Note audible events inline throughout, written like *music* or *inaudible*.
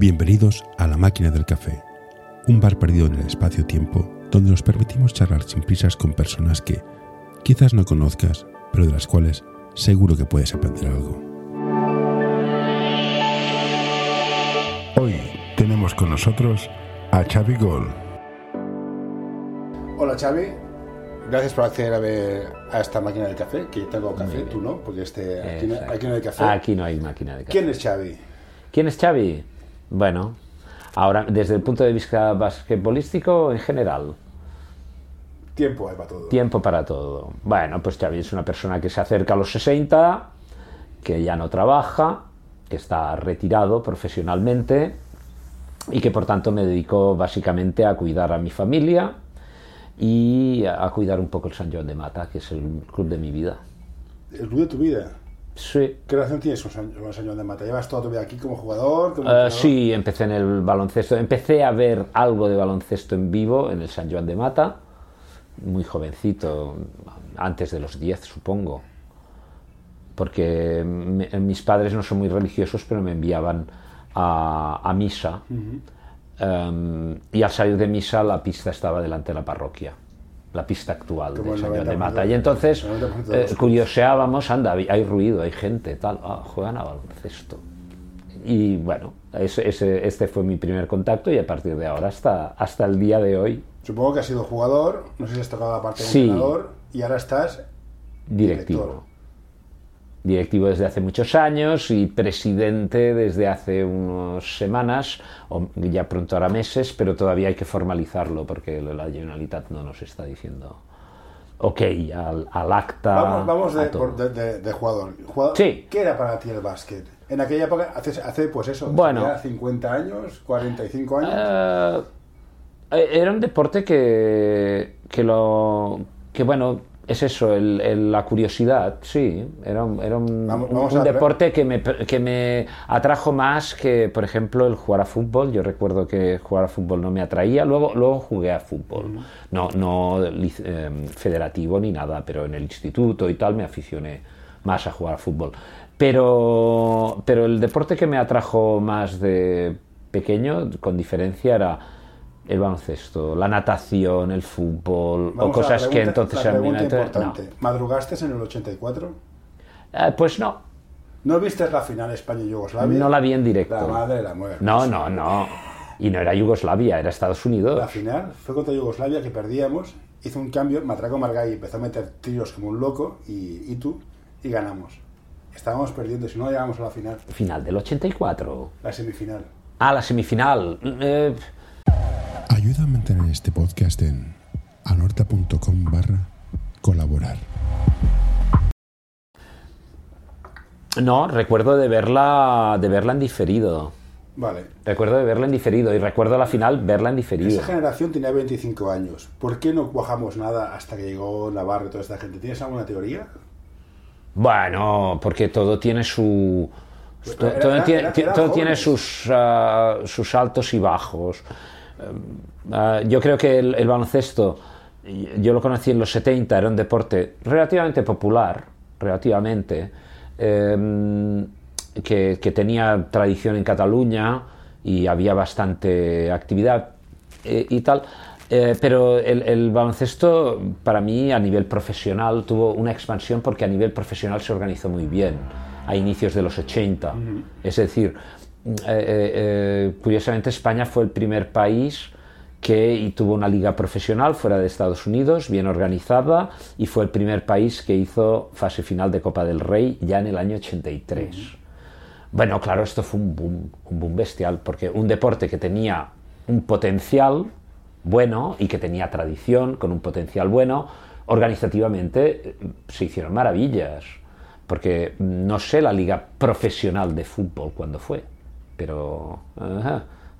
Bienvenidos a La Máquina del Café, un bar perdido en el espacio-tiempo donde nos permitimos charlar sin prisas con personas que quizás no conozcas, pero de las cuales seguro que puedes aprender algo. Hoy tenemos con nosotros a Xavi Gol. Hola Xavi, gracias por acceder a, ver a esta máquina del café, que tengo café, tú no, porque este, aquí, no, aquí no hay café. Aquí no hay máquina de café. ¿Quién es Xavi? ¿Quién es Xavi? Bueno, ahora desde el punto de vista basquetbolístico en general, Tiempo hay para todo. tiempo para todo. Bueno, pues Xavi es una persona que se acerca a los 60, que ya no trabaja, que está retirado profesionalmente y que por tanto me dedico básicamente a cuidar a mi familia y a cuidar un poco el San Joan de Mata, que es el club de mi vida. El club de tu vida. Sí, ¿Qué relación tienes con San Joan de Mata? ¿Llevas toda tu vida aquí como jugador? Como entrenador? sí, empecé en el baloncesto. Empecé a ver algo de baloncesto en vivo en el San Joan de Mata, muy jovencito, antes de los 10, supongo. Porque me- mis padres no son muy religiosos, pero me enviaban a, a misa. Em, y al salir de misa, la pista estaba delante de la parroquia. La pista actual Como de Joan de 90% Mata. Y entonces el 90% de eh, curioseábamos, anda, hay- hay ruido, hay gente, tal, ah, juegan a baloncesto. Y bueno, ese, ese- este fue mi primer contacto y a partir de ahora hasta, hasta el día de hoy, Supongo que has sido jugador, no sé si has tocado la parte de Sí. entrenador, y ahora estás directivo. Director. Directivo desde hace muchos años y presidente desde hace unas semanas, o ya pronto hará meses, pero todavía hay que formalizarlo porque la Generalitat no nos está diciendo ok al, al acta. Vamos, vamos de, por- de- de- de jugador. Jugador- Sí. ¿Qué era para ti el básquet? En aquella época, hace, hace pues eso, Bueno. ya 50 años, 45 años. Eh, eh, era un deporte que, que lo que bueno es eso el- el- la curiosidad sí era un, era un, Vamos- vamos deporte que me, que me atrajo más que por ejemplo el jugar a fútbol. Yo recuerdo que jugar a fútbol no me atraía. Luego luego jugué a fútbol. No no eh, federativo ni nada pero en el instituto y tal me aficioné más a jugar a fútbol. Pero pero el deporte que me atrajo más de pequeño con diferencia era el baloncesto, la natación, el fútbol o Vamos cosas que entonces la pregunta importante. ¿Madrugaste en el 84? no. Eh, pues no, ¿No viste la final España-Yugoslavia? no la vi en directo. La madre de la muerte. No, no, no. Y no era Yugoslavia, era Estados Unidos. La final fue contra Yugoslavia que perdíamos, hizo un cambio, Matraco Margay empezó a meter tiros como un loco y, y tú, y ganamos. Estábamos perdiendo, si no llegamos a la final, Final del 84. la semifinal. Ah, la semifinal. Eh, Ayuda a mantener este podcast en anorta.com barra colaborar. no, recuerdo de verla, de verla en diferido. Vale. Recuerdo de verla en diferido y recuerdo la final verla en diferido. Esa generación tenía 25 años. ¿Por qué no cuajamos nada hasta que llegó Navarro y toda esta gente? ¿Tienes alguna teoría? Bueno, porque todo tiene su. Era- todo era- tiene, era- sus, ah, sus altos y bajos. Ah, yo creo que el, el baloncesto, yo lo conocí en los 70, era un deporte relativamente popular, relativamente, eh, que, que tenía tradición en Cataluña y había bastante actividad eh, y tal. Eh, pero el, el baloncesto, para mí, a nivel profesional, tuvo una expansión porque a nivel profesional se organizó muy bien a inicios de los 80. Es decir, eh, curiosamente España fue el primer país que y tuvo una liga profesional fuera de Estados Unidos, bien organizada, y fue el primer país que hizo fase final de Copa del Rey ya en el año 83. Bueno, claro, esto fue un boom, un boom bestial, porque un deporte que tenía un potencial bueno y que tenía tradición con un potencial bueno, organizativamente eh, se hicieron maravillas, porque no sé la liga profesional de fútbol cuándo fue, pero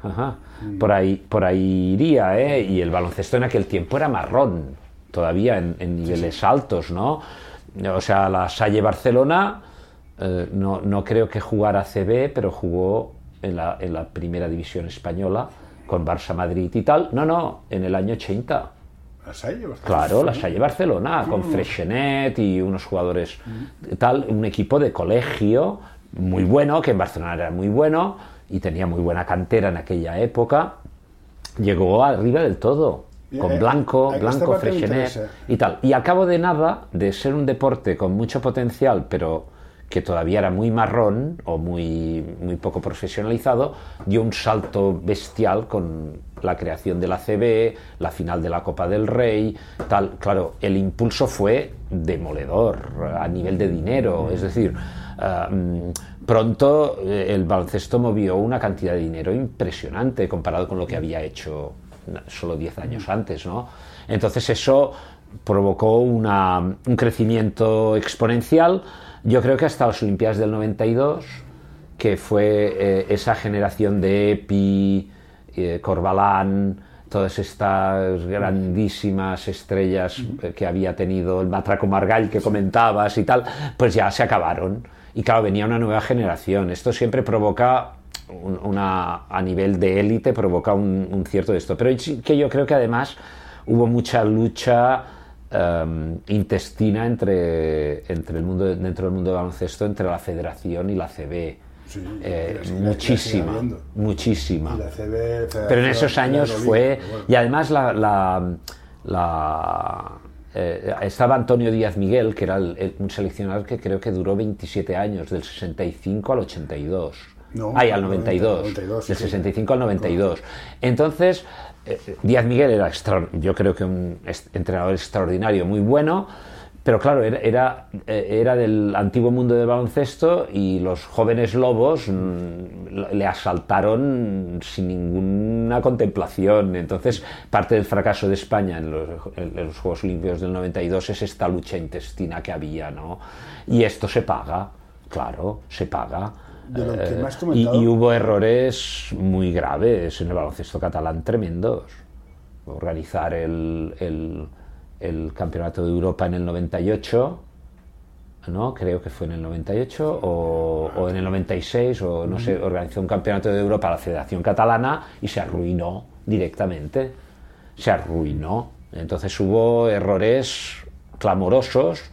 ajá, ajá, por, ahí, por ahí iría, ¿eh? Y el baloncesto en aquel tiempo era marrón, todavía en, en niveles altos, ¿no? O sea, la Salle Barcelona eh, no, no creo que jugara CB, pero jugó en la, en la primera división española con Barça Madrid y tal. No, no, en el año 80. ¿La Salle? Barcelona? Claro, la Salle Barcelona, con Freixenet y unos jugadores tal, un equipo de colegio muy bueno, que en Barcelona era muy bueno, y tenía muy buena cantera en aquella época, llegó arriba del todo. Con Eh, Blanco, eh, Blanco, interesa. y tal. Y a cabo de nada, de ser un deporte con mucho potencial, pero que todavía era muy marrón o muy, muy poco profesionalizado, dio un salto bestial con la creación de la CB, la final de la Copa del Rey, tal. Claro, el impulso fue demoledor a nivel de dinero, es decir, ah, mm, pronto eh, el baloncesto movió una cantidad de dinero impresionante comparado con lo que había hecho solo 10 años antes, ¿no? Entonces eso provocó una- un crecimiento exponencial, yo creo que hasta las Olimpiadas del 92, que fue eh, esa generación de Epi, eh, Corbalán, todas estas grandísimas estrellas eh, que había tenido el Matraco Margall que comentabas y tal, pues ya se acabaron. Y claro, venía una nueva generación. Esto siempre provoca un- una, a nivel de élite, provoca un, un cierto de esto. Pero que yo creo que además hubo mucha lucha em, intestina entre, entre el mundo, dentro del mundo del baloncesto, entre la federación y la CB. Sí, Eh, muchísima, muchísima. Y la CB, Pero en esos años fue... Bueno. Y además la... la- la- eh, estaba Antonio Díaz Miguel, que era el- el- un seleccionador que creo que duró 27 años, del 65 al 82. No, Ay, al 92, 92. 92, del sí. 65 al 92. Entonces, eh, Díaz Miguel era, extra- yo creo que un entrenador extraordinario, muy bueno, pero claro, era, era, eh, era del antiguo mundo del baloncesto y los jóvenes lobos mm, le asaltaron sin ninguna contemplación. Entonces, parte del fracaso de España en los, en los Juegos Olímpicos del 92 es esta lucha intestina que había, ¿no? Y esto se paga, claro, se paga. De lo que Eh, y, hubo errores muy graves en el baloncesto catalán, tremendos. Organizar el, el- el Campeonato de Europa en el 98, ¿no? Creo que fue en el 98 o, o en el 96, o no sé, organizó un Campeonato de Europa la Federación Catalana y se arruinó directamente. Se arruinó. Entonces hubo errores clamorosos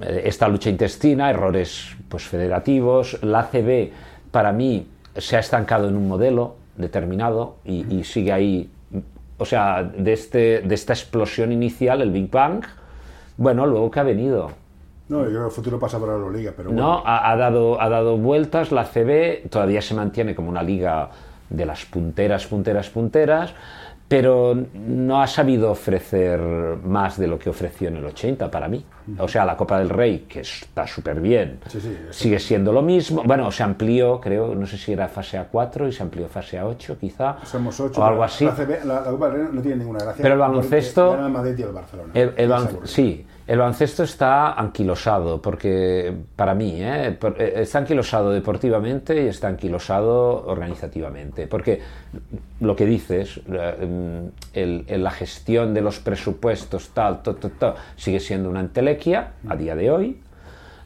eh, esta lucha intestina, errores pues, federativos. La ACB, para mí, se ha estancado en un modelo determinado y, y sigue ahí. O sea, de, este, de esta explosión inicial, el Big Bang, bueno, luego que ha venido. No, yo creo que el futuro pasa por la Euroliga, pero bueno. ¿no? Ha, ha dado, ha dado vueltas, la CB todavía se mantiene como una liga de las punteras, punteras, punteras, pero no ha sabido ofrecer más de lo que ofreció en el 80 para mí. O sea, la Copa del Rey, que está súper bien, Sí, sí, eso. sigue siendo lo mismo. Bueno, se amplió, creo, no sé si era fase A4 y se amplió fase A8 quizá, Somos ocho. o algo así. La, CB la, la Copa del Rey no tiene ninguna gracia. Pero el baloncesto- el el sí, el baloncesto está anquilosado, porque para mí, ¿eh? Eh, está anquilosado deportivamente y está anquilosado organizativamente. Porque lo que dices, eh, mm, el- el- la gestión de los presupuestos, tal, sigue siendo una entelequia a día de hoy,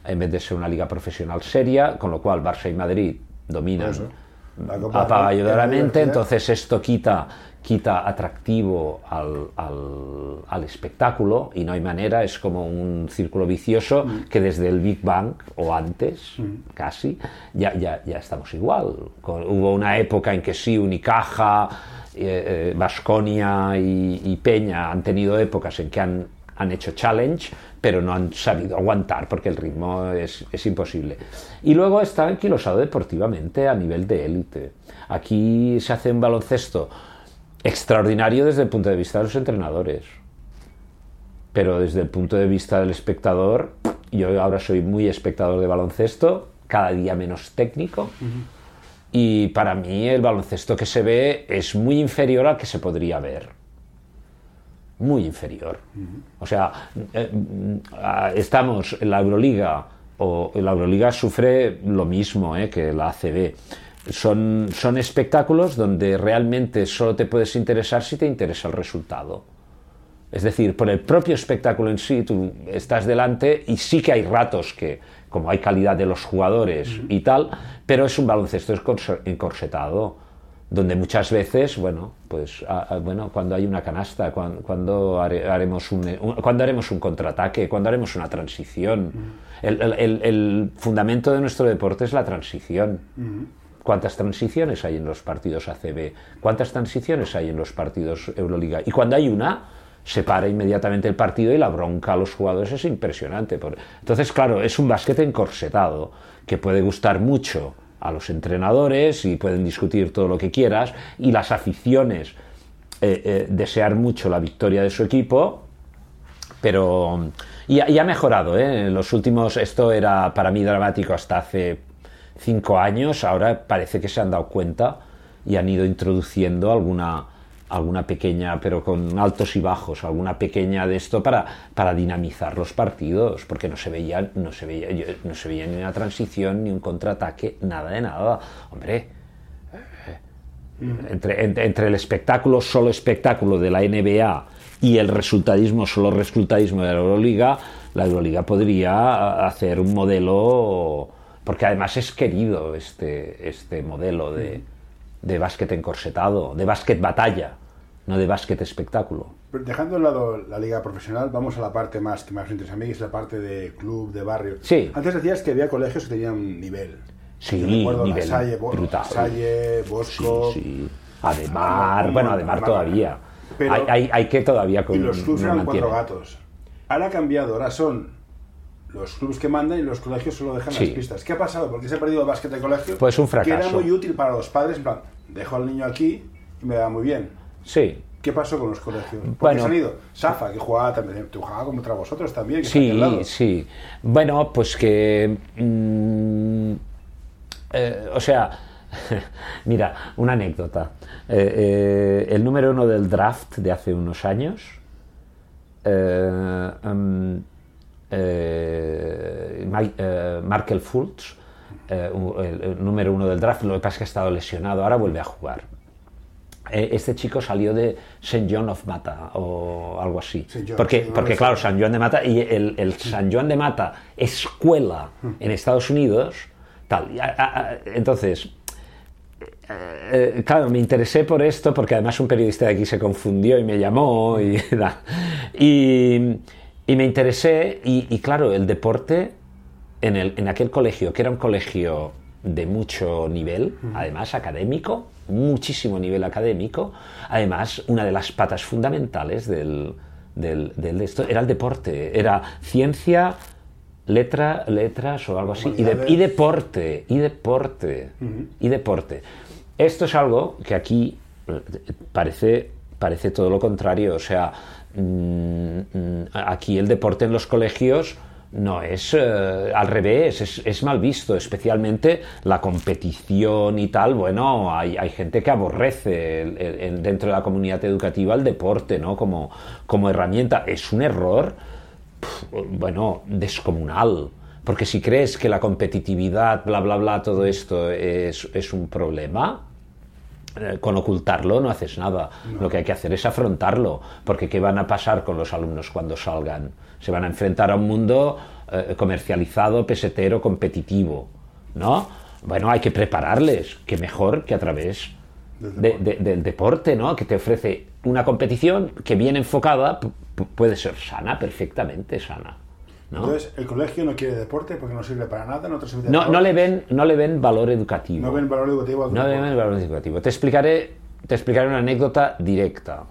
en vez de ser una liga profesional seria, con lo cual Barça y Madrid dominan. La divertida. entonces esto quita, quita atractivo al, al- al espectáculo y no hay manera, es como un círculo vicioso Mm. que desde el Big Bang o antes, casi, ya, ya, ya estamos igual. Hubo una época en que sí, Unicaja, Vasconia y, y Peña han tenido épocas en que han, han hecho challenge, pero no han sabido aguantar porque el ritmo es, es imposible. Y luego está anquilosado deportivamente a nivel de élite. Aquí se hace un baloncesto extraordinario desde el punto de vista de los entrenadores. Pero desde el punto de vista del espectador, yo ahora soy muy espectador de baloncesto, cada día menos técnico. Y para mí el baloncesto que se ve es muy inferior al que se podría ver. Muy inferior. O sea, eh, estamos en la Euroliga, o la Euroliga sufre lo mismo eh, que la ACB. Son, son espectáculos donde realmente solo te puedes interesar si te interesa el resultado. Es decir, por el propio espectáculo en sí, tú estás delante y sí que hay ratos que, como hay calidad de los jugadores y tal, pero es un baloncesto encorse- encorsetado, donde muchas veces, bueno, pues, ah, ah, bueno, cuando hay una canasta, cuando, cuando hare- haremos un, un- cuando haremos un contraataque, cuando haremos una transición. El- el fundamento de nuestro deporte es la transición. ¿Cuántas transiciones hay en los partidos ACB? ¿Cuántas transiciones hay en los partidos Euroliga? Y cuando hay una, se para inmediatamente el partido y la bronca a los jugadores es impresionante. Entonces, claro, es un básquet encorsetado que puede gustar mucho a los entrenadores y pueden discutir todo lo que quieras y las aficiones eh, eh, desear mucho la victoria de su equipo, pero y, ha mejorado. ¿eh? En los últimos, esto era para mí dramático hasta hace cinco años, ahora parece que se han dado cuenta y han ido introduciendo alguna, alguna pequeña, pero con altos y bajos, alguna pequeña de esto para, para dinamizar los partidos, porque no se veía, no se veía, no se veía ni una transición, ni un contraataque, nada de nada. Hombre, entre, entre, el espectáculo, solo espectáculo de la NBA y el resultadismo, solo resultadismo de la Euroliga, la Euroliga podría hacer un modelo porque además es querido este, este modelo de, de básquet encorsetado, de básquet batalla, no de básquet espectáculo. dejando de lado la liga profesional, vamos a la parte más que más interesa a mí, que es la parte de club, de barrio. Sí. Antes decías que había colegios que tenían nivel. Sí, nivel Salle, brutal. Salle, Bosco... Sí, sí. Ademar, bueno, Ademar todavía. Pero, hay, hay, que todavía... Con, y los clubes eran cuatro gatos. Ahora ha cambiado, ahora son los clubes que mandan y los colegios solo dejan las pistas. ¿Qué ha pasado? ¿Por qué se ha perdido el básquet de colegio? Pues un fracaso. Que era muy útil para los padres, en plan, dejo al niño aquí y me va muy bien. Sí. ¿Qué pasó con los colegios? Porque bueno, han ido. Safa, que jugaba también, tú jugabas contra vosotros también. sí, sí. Bueno, pues que... Mm, eh, o sea, *laughs* mira, una anécdota. Eh, eh, el número uno del draft de hace unos años... Um, eh, eh, Markel Fultz, eh, el, número uno del draft, lo que pasa es que ha estado lesionado, ahora vuelve a jugar. este chico salió de St. John of Mata o algo así. porque, porque claro, San Juan de Mata y el, el San Juan de Mata, escuela en Estados Unidos, tal. Entonces, claro, me interesé por esto porque además un periodista de aquí se confundió y me llamó y, *laughs* y y me interesé, y, claro, el deporte en, el, en, aquel colegio, que era un colegio de mucho nivel, además académico, muchísimo nivel académico, además una de las patas fundamentales del, del, esto era el deporte, era ciencia, letra, letras o algo así, y, y, deporte, y deporte, y deporte. Esto es algo que aquí eh, parece, parece todo lo contrario, o sea, aquí el deporte en los colegios no es eh, al revés, es, mal visto, especialmente la competición y tal. Bueno, hay, gente que aborrece dentro de la comunidad educativa el deporte ¿no? como, herramienta. Es un error, bueno, descomunal. Porque si crees que la competitividad, bla, bla, bla, todo esto es, es un problema, con ocultarlo no haces nada. Lo que hay que hacer es afrontarlo, porque ¿qué van a pasar con los alumnos cuando salgan? Se van a enfrentar a un mundo eh, comercializado, pesetero, competitivo, ¿no? Bueno, hay que prepararles, que mejor que a través del deporte, ¿no? Que te ofrece una competición que bien enfocada puede ser sana, perfectamente sana. Entonces, el colegio no quiere deporte porque no sirve para nada, no no, no, le ven, no le ven valor educativo. No ven valor educativo. no le ven valor educativo. Te explicaré, te explicaré una anécdota directa.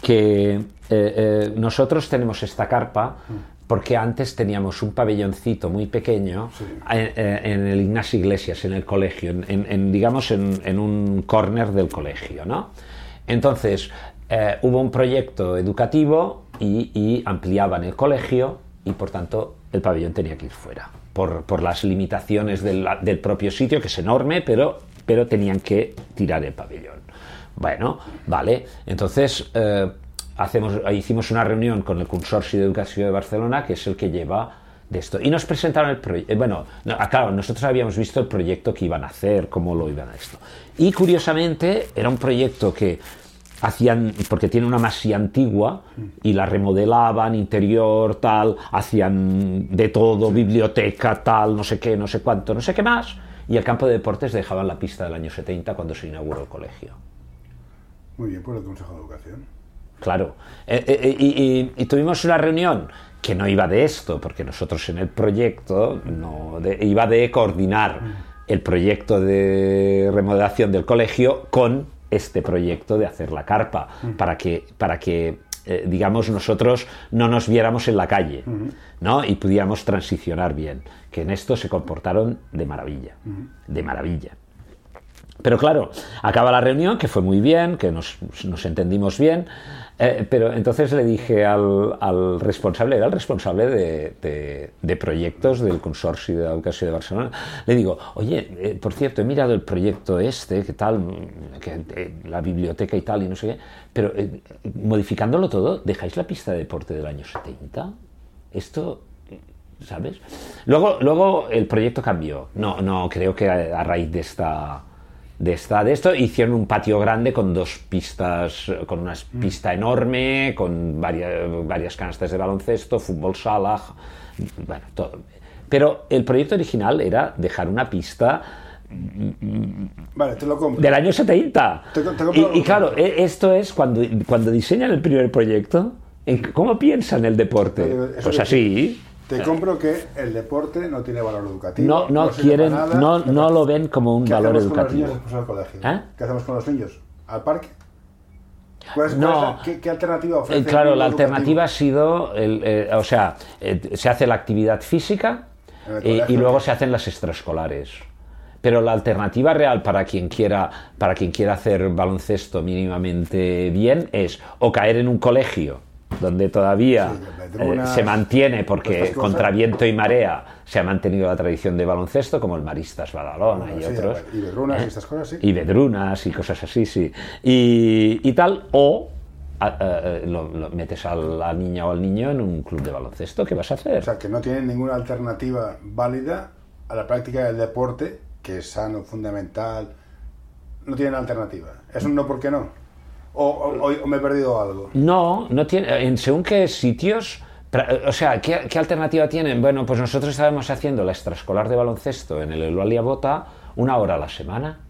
Que eh, eh, nosotros tenemos esta carpa porque antes teníamos un pabelloncito muy pequeño eh, en, el Ignacio Iglesias, en el colegio, en, digamos en, en un corner del colegio, ¿no? Entonces, hubo un proyecto educativo y, ampliaban el colegio y por tanto el pabellón tenía que ir fuera. Por, las limitaciones del, propio sitio, que es enorme, pero, pero tenían que tirar el pabellón. Bueno, vale, entonces eh, hacemos, hicimos una reunión con el Consorcio de Educación de Barcelona, que es el que lleva de esto. Y nos presentaron el proyecto. Eh, bueno, ah, claro, nosotros habíamos visto el proyecto que iban a hacer, cómo lo iban a esto. Y curiosamente, era un proyecto que hacían, porque tiene una masía antigua, y la remodelaban, interior, tal, hacían de todo, biblioteca, tal, no sé qué, no sé cuánto, no sé qué más, y el campo de deportes dejaban la pista del año 70 cuando se inauguró el colegio. Muy bien, por el Consejo de Educación. Claro. Eh, eh, eh, y, tuvimos una reunión que no iba de esto, porque nosotros en el proyecto no iba de coordinar el proyecto de remodelación del colegio con este proyecto de hacer la carpa, para que, para que eh, digamos, nosotros no nos viéramos en la calle, ¿no? Y pudiéramos transicionar bien, que en esto se comportaron de maravilla, de maravilla. Pero claro, acaba la reunión, que fue muy bien, que nos, nos entendimos bien, eh, pero entonces le dije al, al, responsable, era el responsable de, de, de, proyectos del Consorcio de Educación de Barcelona, le digo, oye, eh, por cierto, he mirado el proyecto este, que tal, que, eh, la biblioteca y tal, y no sé qué, pero modificándolo todo, ¿dejáis la pista de deporte del año 70? Esto ¿sabes? Luego, luego el proyecto cambió. No, no creo que a raíz de esta de, esta, de esto hicieron un patio grande con dos pistas, con una pista enorme, con varias, varias canastas de baloncesto, fútbol sala, bueno, todo. Pero el proyecto original era dejar una pista Vale, te lo compro. del año 70. Te- te compro y, lo y que claro, e- esto es cuando, cuando diseñan el primer proyecto, ¿en ¿cómo piensan el deporte? Eso Pues así. Te compro que el deporte no tiene valor educativo. No, no quieren, nada. no, no lo ven como un ¿Qué valor hacemos con los niños educativo. después del colegio? ¿Eh? ¿Qué hacemos con los niños? ¿Al parque? ¿Cuál es- No. qué, qué alternativa ofrece? Eh, el claro, la educativo? alternativa ha sido, el, eh, o sea, eh, se hace la actividad física y luego se hacen las extraescolares. Pero la alternativa real para quien quiera, para quien quiera hacer baloncesto mínimamente bien es o caer en un colegio donde todavía Sí, eh, se mantiene porque contra viento y marea se ha mantenido la tradición de baloncesto como el Maristas Badalona y Sí, otros y Bedrunas ¿eh? y estas cosas, sí. y vedrunas y cosas así, sí. Y, y tal, o a- a- lo, lo metes a la niña o al niño en un club de baloncesto, ¿qué vas a hacer? O sea, que no tienen ninguna alternativa válida a la práctica del deporte, que es sano, fundamental. No tienen alternativa. ¿Es un no por qué no? ¿O, o- me he perdido algo? No, no tiene, en según qué sitios, o sea, ¿qué, qué alternativa tienen? Bueno, pues nosotros estábamos haciendo la extraescolar de baloncesto en el Eulalia Bota una hora a la semana.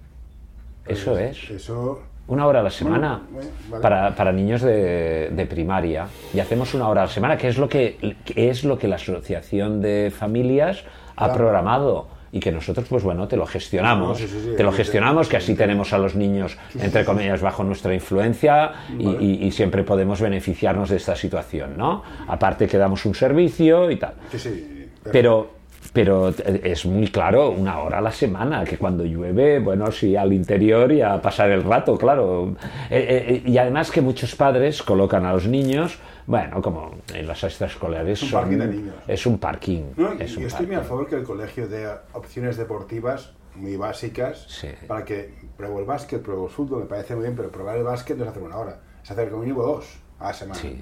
Eso es. Eso. Una hora a la semana bueno, vale. para, para niños de, de primaria y hacemos una hora a la semana, que es lo que, que es lo que la Asociación de Familias ha Claro. programado y que nosotros, pues bueno, te lo gestionamos, No, sí, sí, sí, te lo gestionamos, que así tenemos a los niños, entre comillas, bajo nuestra influencia y, Vale. y- y siempre podemos beneficiarnos de esta situación, ¿no? Aparte que damos un servicio y tal. Sí, sí. Pero, pero es muy claro, una hora a la semana, que cuando llueve, bueno, sí, al interior y a pasar el rato, claro. Eh, eh, y además que muchos padres colocan a los niños, bueno, como en las extraescolares, Es un parking de niños. es un parking. No, un yo estoy muy a favor que el colegio dé opciones deportivas muy básicas Sí. para que pruebo el básquet, pruebo el fútbol, me parece muy bien, pero probar el básquet no es hacer una hora, es hacer como mínimo dos a la semana. Sí.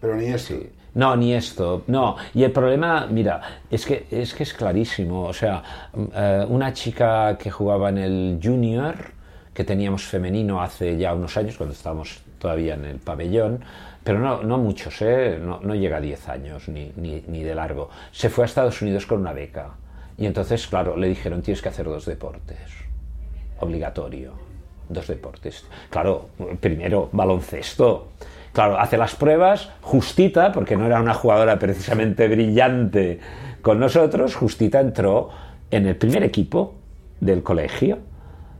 Pero ni esto. Sí. No, ni esto, no. Y el problema, mira, es que es, que es clarísimo. O sea, eh, una chica que jugaba en el junior, que teníamos femenino hace ya unos años, cuando estábamos todavía en el pabellón, pero no, no muchos, ¿eh? no, no llega a 10 años ni, ni, ni de largo. Se fue a Estados Unidos con una beca. Y entonces, claro, le dijeron, tienes que hacer dos deportes. Obligatorio. Dos deportes. Claro, primero, baloncesto. Claro, hace las pruebas, Justita, porque no era una jugadora precisamente brillante con nosotros, Justita entró en el primer equipo del colegio,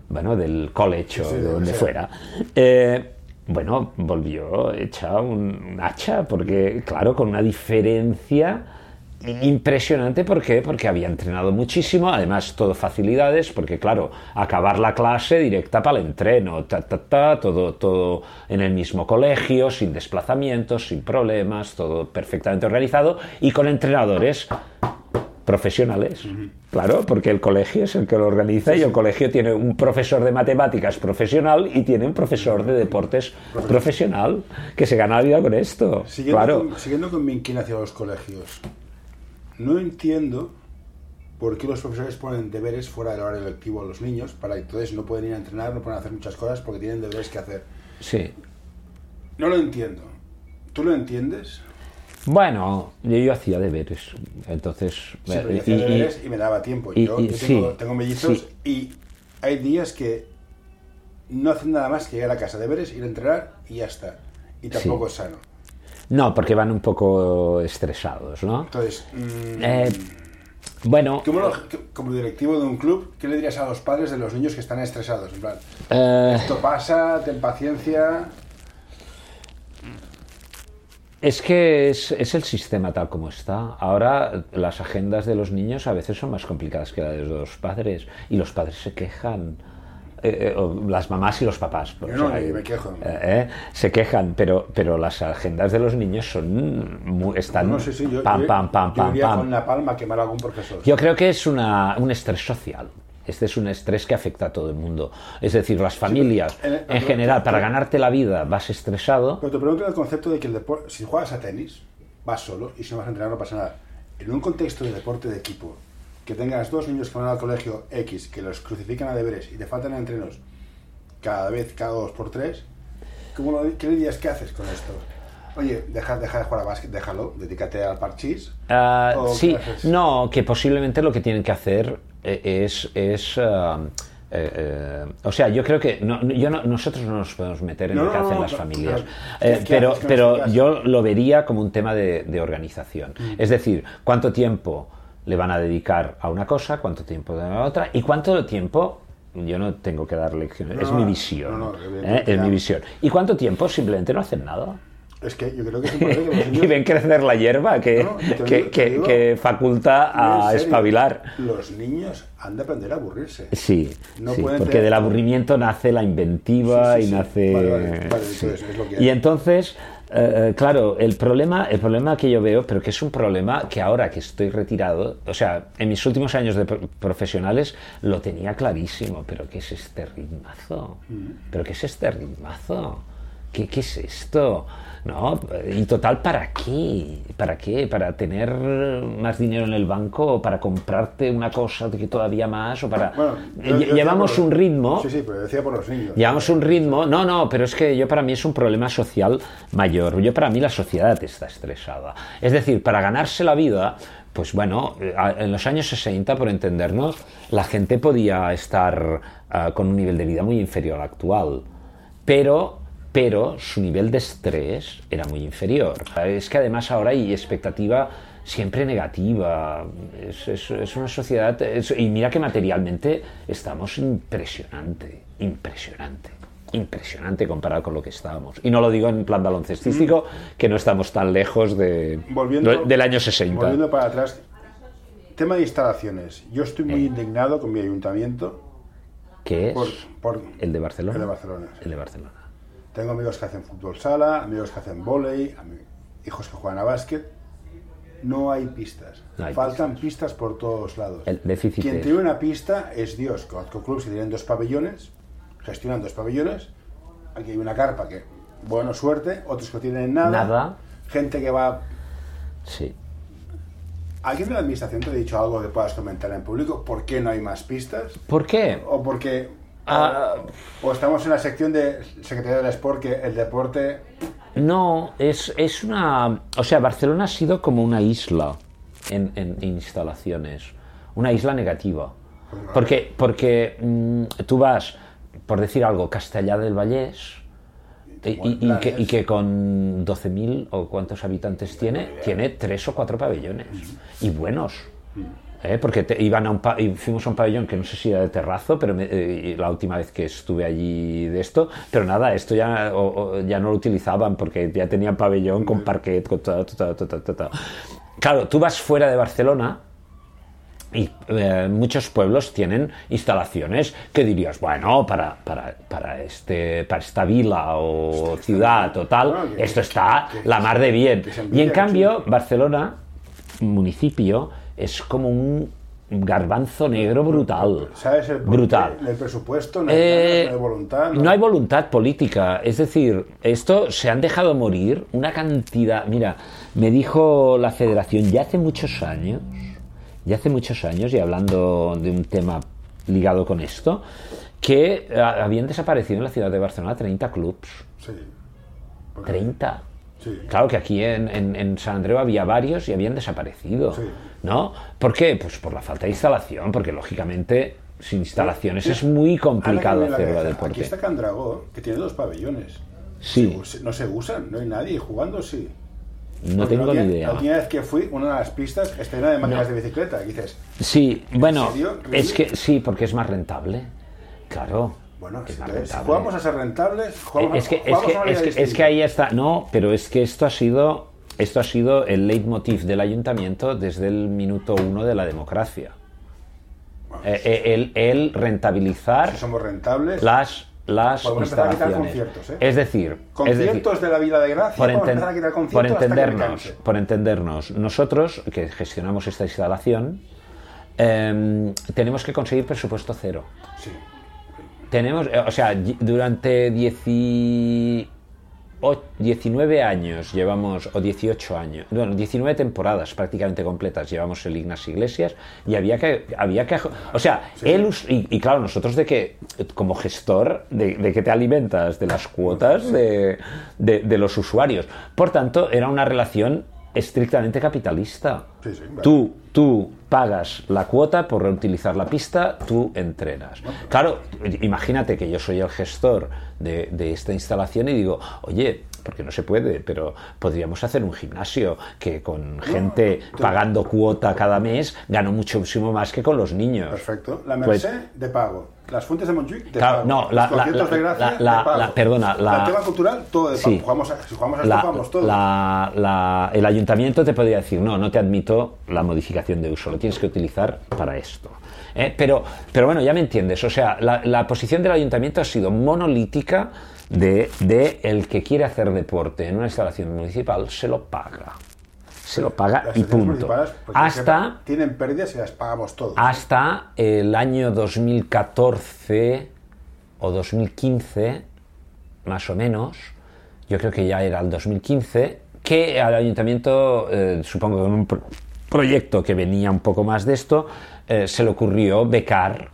bueno, del college o Sí, de donde sea. fuera. Eh, bueno, volvió hecha un, hacha, porque, claro, con una diferencia impresionante. ¿Por qué? Porque había entrenado muchísimo, además todo facilidades, porque, claro, acabar la clase directa para el entreno, ta, ta, ta, todo, todo en el mismo colegio, sin desplazamientos, sin problemas, todo perfectamente organizado y con entrenadores profesionales. Claro, porque el colegio es el que lo organiza y el colegio tiene un profesor de matemáticas profesional y tiene un profesor de deportes profesional que se gana la vida con esto. Siguiendo, claro. con, siguiendo con mi inquina hacia los colegios, no entiendo por qué los profesores ponen deberes fuera del horario lectivo a los niños, para entonces no pueden ir a entrenar, no pueden hacer muchas cosas porque tienen deberes que hacer. Sí. No lo entiendo. ¿Tú lo entiendes? Bueno, yo, hacía deberes, entonces... Sí, pero eh, yo hacía y- deberes y, me daba tiempo. y- yo tengo, sí, tengo mellizos sí. y hay días que no hacen nada más que llegar a casa, deberes, ir a entrenar y ya está. Y tampoco es sano. no, porque van un poco estresados, ¿no? Entonces, mm, Eh, bueno, ¿cómo lo- como directivo de un club, ¿qué le dirías a los padres de los niños que están estresados? En plan, Eh, esto pasa, ten paciencia. Es que es, es el sistema tal como está. Ahora las agendas de los niños a veces son más complicadas que las de los padres y los padres se quejan. Eh, eh, las mamás y los papás. Yo no, hay- me quejo. eh, eh, se quejan, pero, pero las agendas de los niños son mu- están No sé si yo, pam, yo- pam, pam, yo pam, iría pam. con una palma a quemar a algún profesor. Yo creo que es una, un estrés social. Este es un estrés que afecta a todo el mundo. Es decir, las familias, pero, eh, en pero- general, para pero- ganarte la vida vas estresado. Pero te pregunto el concepto de que el deporte, si juegas a tenis, vas solo y si no vas a entrenar no pasa nada. En un contexto de deporte de equipo, que tengas dos niños que van al colegio X, que los crucifican a deberes y te faltan entrenos cada vez, cada dos por tres, ¿cómo lo- ¿qué le dirías que haces con esto? Oye, deja, deja de jugar a básquet, déjalo, dedícate al parchís. Ah, ¿O qué sí, no, que posiblemente lo que tienen que hacer eh, es... es eh, eh, o sea, yo creo que no, yo no- nosotros no nos podemos meter en No, lo que hacen las familias, pero, Eh, ¿qué- qué pero, yo lo vería como un tema de, de organización. Mm. Es decir, cuánto tiempo le van a dedicar a una cosa, cuánto tiempo a la otra y cuánto tiempo... Yo no tengo que dar lecciones, es mi visión. ¿eh? Es mi visión. ¿Y cuánto tiempo simplemente no hacen nada? Es que yo creo que es *laughs* importante que y ven crecer la hierba que, No, que, digo- que- te digo- que faculta a serio, espabilar. Los niños han de aprender a aburrirse. Sí, No sí, pueden porque tener- del aburrimiento nace la inventiva Sí, sí, y nace... Vale, vale, vale, sí. entonces es lo que Y entonces, eh, eh, claro, el problema, el problema que yo veo, pero que es un problema que ahora que estoy retirado, o sea, en mis últimos años de pro- profesionales lo tenía clarísimo, pero ¿qué es este ritmazo? Mm. ¿Pero qué es este ritmazo? ¿Qué, qué es esto? ¿No? Y total, ¿para qué? ¿Para qué? ¿Para tener más dinero en el banco? ¿O para comprarte una cosa que todavía más? ¿O para... Bueno, Eh, yo- yo decía Llevamos por- un ritmo... Sí, sí, pero decía por los niños. Llevamos un ritmo, no, no, pero es que yo para mí es un problema social mayor. Yo para mí la sociedad está estresada. Es decir, para ganarse la vida, pues bueno, eh, en los años 60, por entendernos, la gente podía estar ah, con un nivel de vida muy inferior al actual. Pero, pero su nivel de estrés era muy inferior. Es que además ahora hay expectativa siempre negativa. Es, es- es una sociedad. es- y mira que materialmente estamos impresionante, impresionante. Impresionante comparado con lo que estábamos. Y no lo digo en plan baloncestístico, que no estamos tan lejos de, Volviendo- del año 60. Volviendo para atrás, tema de instalaciones. Yo estoy muy indignado con mi ayuntamiento ¿Qué es? por, por el de Barcelona. el de Barcelona. sí. El de Barcelona. Tengo amigos que hacen fútbol sala, amigos que hacen volei, hijos que juegan a básquet. No hay pistas. No hay Faltan pistas. por todos lados. El déficit Quien es- tiene una pista es Dios. Conozco clubes que tienen dos pabellones, gestionan dos pabellones. Aquí hay una carpa que, bueno, suerte. Otros que no tienen nada. Nada. Gente que va Sí. ¿Alguien de la administración te ha dicho algo que puedas comentar en público? ¿Por qué no hay más pistas? ¿Por qué? ¿O porque Ah. o estamos en la sección de Secretaría del Sport que el deporte... No, es, es una... O sea, Barcelona ha sido como una isla en, en instalaciones, una isla negativa. Porque, porque mm, tú vas, por decir algo, Castellá del Vallés, y, y- y que, y que con 12.000 o cuántos habitantes tiene, tiene tres o cuatro pabellones. Y buenos. ¿Eh? Porque te- iban a un pa- y fuimos a un pabellón que no sé si era de terrazo, pero me- eh, la última vez que estuve allí de esto, pero nada, esto ya, o- o ya no lo utilizaban porque ya tenían pabellón con parquet, con todo, todo, todo, todo. Claro, tú vas fuera de Barcelona y eh, muchos pueblos tienen instalaciones que dirías, bueno, para, para, para, este, para esta vila o ciudad o tal, Bueno, que- esto está que- la mar de bien. Y en cambio, Barcelona, municipio, es como un garbanzo negro brutal. ¿Sabes el, brutal. el presupuesto? No hay, Eh, no hay voluntad. no hay voluntad política. Es decir, esto se han dejado morir una cantidad. Mira, me dijo la federación ya hace muchos años, ya hace muchos años, y hablando de un tema ligado con esto, que ah, habían desaparecido en la ciudad de Barcelona 30 clubs. Sí. Porque- 30. Sí. Claro que aquí en, en- en San Andreu había varios y habían desaparecido. Sí. ¿No? ¿Por qué? Pues por la falta de instalación, porque lógicamente sin instalaciones es muy complicado Ahora que me viene a la hacer cabeza, deporte. Aquí está Candragó, que tiene dos pabellones. Sí. Se no se usan, no hay nadie jugando, sí. No Porque tengo ni idea. La última vez que fui, una de las pistas está llena de máquinas de bicicleta. Y dices, Sí, bueno, es que sí, porque es más rentable. Claro. Bueno, es rentable. jugamos a ser rentables, jugamos, es que, es, jugamos que, a una es, que, es que ahí está. No, pero es que esto ha sido esto ha sido el leitmotiv del ayuntamiento desde el minuto uno de la democracia. Eh, eh, el, el rentabilizar Si somos rentables, las, las instalaciones. ¿eh? Es decir, es conciertos de la Vila de Gracia, por, enten- a quitar por entendernos, por entendernos, nosotros que gestionamos esta instalación em, tenemos que conseguir presupuesto cero. Sí. Tenemos, eh, o sea, durante 18 19 años llevamos, o 18 años, bueno, 19 temporadas prácticamente completas llevamos el Ignas Iglesias y había que, había que, o sea, él, y, y claro, nosotros de que, como gestor, de, de que te alimentas de las cuotas de, de- de los usuarios. Por tanto, era una relación estrictamente capitalista. Sí, sí, vale. Tú, tú pagas la cuota por reutilizar la pista, tú entrenas. Claro, imagínate que yo soy el gestor de, de esta instalación y digo, oye, porque no se puede, pero podríamos hacer un gimnasio que con gente pagando cuota cada mes gano muchísimo más que con los niños. Perfecto. La Pues- Merced, de pago. Las fuentes de Montjuic, de Claro, pago. no, Los la- la- conciertos de Gracia, la- la- de pago. la- perdona, la- El tema cultural, todo de pago. Sí. Jugamos a, si jugamos a esto, La- jugamos todo. la- la- el ayuntamiento te podría decir, no, no te admito la modificación de uso, lo tienes que utilizar para esto. ¿eh? Pero, pero bueno, ya me entiendes, o sea, la, la posición del ayuntamiento ha sido monolítica de, de el que quiere hacer deporte en una instalación municipal, se lo paga. Se lo paga Las y punto. pues, Hasta Tienen pérdidas y las pagamos todos. hasta el año 2014 o 2015, más o menos, yo creo que ya era el 2015, que al ayuntamiento, eh, supongo que con un pro- proyecto que venía un poco más de esto, eh, se le ocurrió becar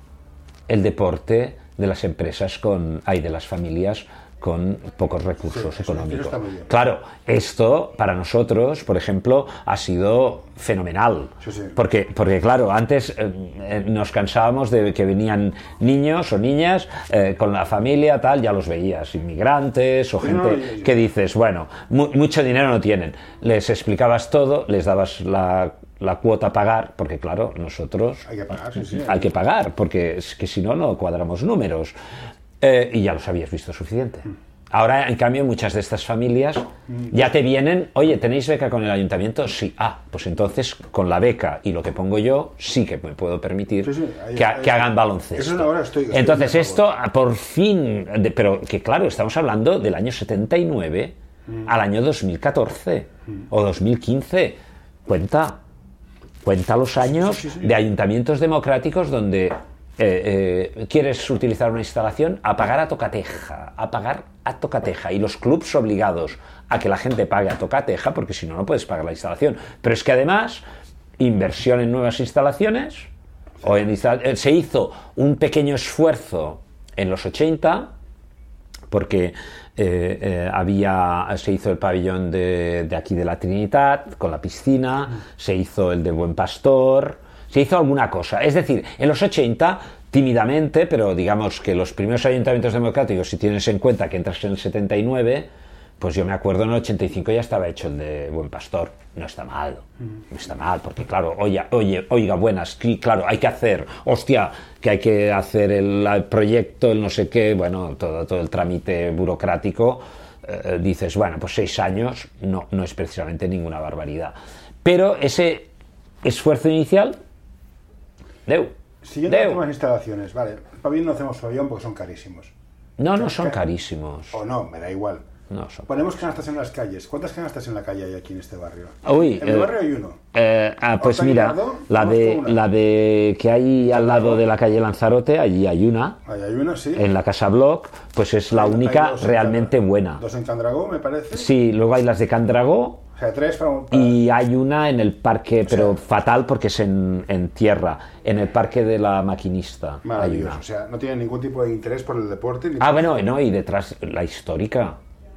el deporte de las empresas con, ay, de las familias con pocos recursos Sí, económicos. Claro, esto para nosotros, por ejemplo, ha sido fenomenal. Sí, sí. Porque, porque claro, antes eh, eh, nos cansábamos de que venían niños o niñas eh, con la familia, tal, ya los veías, inmigrantes o gente no, que dices, bueno, mu- mucho dinero no tienen. Les explicabas todo, les dabas la, la cuota a pagar, porque claro, nosotros Hay que pagar, sí, sí. hay que pagar, porque es que si no, no cuadramos números. Eh, y ya los habías visto suficiente. Ahora, en cambio, muchas de estas familias Mm. ya te vienen, oye, ¿tenéis beca con el ayuntamiento? Sí. Ah, pues entonces con la beca y lo que pongo yo, sí que me puedo permitir Sí, sí, ahí- que, ha- ahí- que hagan baloncesto. eso ahora estoy- estoy entonces, esto, por fin, de- pero que claro, estamos hablando del año 79 Mm. al año 2014 o 2015. Cuenta, cuenta los años sí. de ayuntamientos democráticos donde eh, eh, quieres utilizar una instalación a pagar a tocateja, a pagar a tocateja y los clubs obligados a que la gente pague a tocateja porque si no no puedes pagar la instalación. Pero es que además inversión en nuevas instalaciones o en eh, se hizo un pequeño esfuerzo en los 80 porque había, se hizo el pabellón de, de aquí de la Trinidad con la piscina, se hizo el de Buen Pastor, se hizo alguna cosa. Es decir, en los 80, tímidamente, pero digamos que los primeros ayuntamientos democráticos, si tienes en cuenta que entras en el 79, pues yo me acuerdo en el 85 ya estaba hecho el de Buen Pastor. No está mal, no está mal, porque claro, oye, oye, oiga, buenas, claro, hay que hacer, hostia, que hay que hacer el, el proyecto, el no sé qué, bueno, todo, todo el trámite burocrático, eh, dices, bueno, pues seis años no, no es precisamente ninguna barbaridad. Pero ese esfuerzo inicial, deu, Siguiendo deu. de instalaciones, vale. Pabellón no hacemos pabellón porque son carísimos. No, no son Ca- carísimos. O no, me da igual. No son Ponemos canastas en las calles. ¿Cuántas canastas en la calle hay aquí en este barrio? Uy, en mi eh, barrio hay uno. Eh, ah, pues mira, la de, una. la de que hay al lado de la calle Lanzarote, allí hay una, Ahí hay uno, sí. en la Casa Block, pues es la Hay- única realmente buena. Dos en Candragó, me parece. Sí, luego hay las de Candragó O sea, tres para, y hay una en el parque, pero sea- fatal porque es en, en tierra, en el parque de la maquinista. Hay Maravilloso. una. O sea, no tienen ningún tipo de interés por el deporte. Ni Ah, por- bueno, no, y detrás, la histórica,